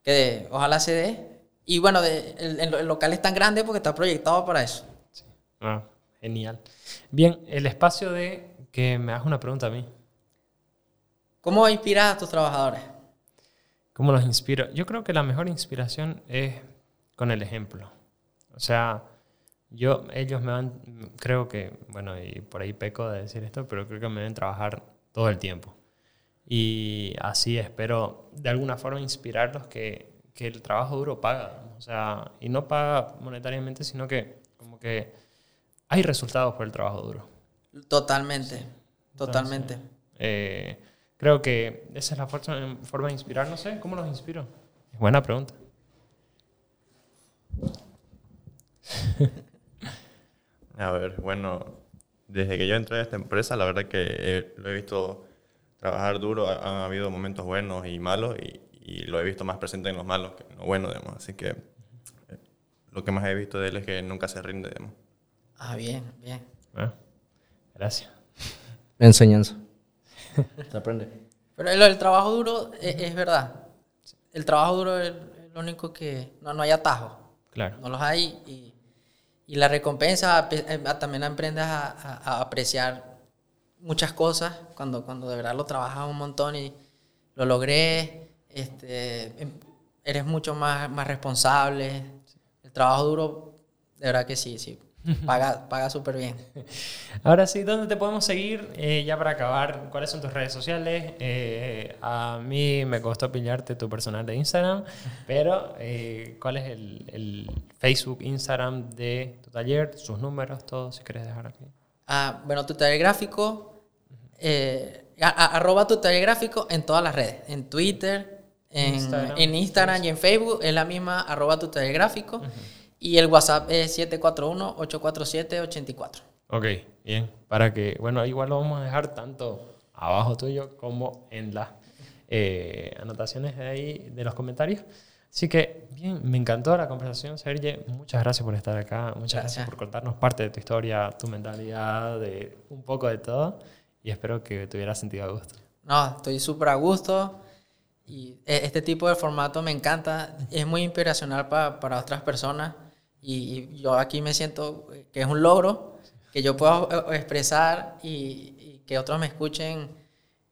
que ojalá se dé. Y bueno, de, el, el, local es tan grande porque está proyectado para eso. Sí. Ah, genial. Bien, el espacio de que me hagas una pregunta a mí. ¿Cómo inspiras a tus trabajadores? ¿Cómo los inspiro? Yo creo que la mejor inspiración es con el ejemplo. O sea, yo, ellos me van, creo que, bueno, y por ahí peco de decir esto, pero creo que me deben trabajar todo el tiempo. Y así espero de alguna forma inspirarlos que, que el trabajo duro paga. O sea, y no paga monetariamente, sino que como que hay resultados por el trabajo duro. Totalmente, sí. totalmente. Entonces, eh, creo que esa es la forma, forma de inspirar. No sé, ¿cómo los inspiro? Es buena pregunta. A ver, bueno, desde que yo entré a esta empresa, la verdad que he, lo he visto trabajar duro. Han habido momentos buenos y malos y, y, lo he visto más presente en los malos que en lo bueno, digamos. Así que eh, lo que más he visto de él es que nunca se rinde, digamos. Ah, bien, bien. Ah, gracias. Enseñanza. se aprende. Pero el, el trabajo duro es, es, verdad. El trabajo duro es lo único que... No, no hay atajo. Claro. No los hay y, y la recompensa eh, también aprendes a, a, a, apreciar muchas cosas cuando, cuando de verdad lo trabajas un montón y lo logré. Este, em, eres mucho más, más responsable. El trabajo duro, de verdad que sí, sí. Paga, paga súper bien. Ahora sí, ¿dónde te podemos seguir? Eh, ya para acabar, ¿cuáles son tus redes sociales? Eh, a mí me costó pillarte tu personal de Instagram, pero eh, ¿cuál es el, el Facebook, Instagram de tu taller? Sus números, todo, si quieres dejar aquí. Ah, bueno, tu taller gráfico, eh, a- a- arroba tu taller gráfico en todas las redes, en Twitter, en Instagram. en Instagram, y en Facebook, es la misma arroba tu taller gráfico. Y el WhatsApp es 741-847-84. Ok, bien. Para que, bueno, igual lo vamos a dejar tanto abajo tuyo como en las eh, anotaciones de ahí de los comentarios. Así que, bien, me encantó la conversación, Sergio. Muchas gracias por estar acá. Muchas gracias, Gracias. por contarnos parte de tu historia, tu mentalidad, de un poco de todo. Y espero que te hubieras sentido a gusto. No, estoy súper a gusto. Y e- este tipo de formato me encanta. Es muy inspiracional pa- para otras personas. Y, y yo aquí me siento que es un logro que yo puedo eh, expresar y, y que otros me escuchen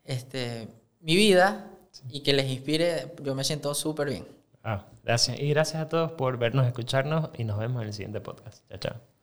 este, mi vida y que les inspire. Yo me siento súper bien. Ah, gracias. Y gracias a todos por vernos, escucharnos y nos vemos en el siguiente podcast. Chao, chao.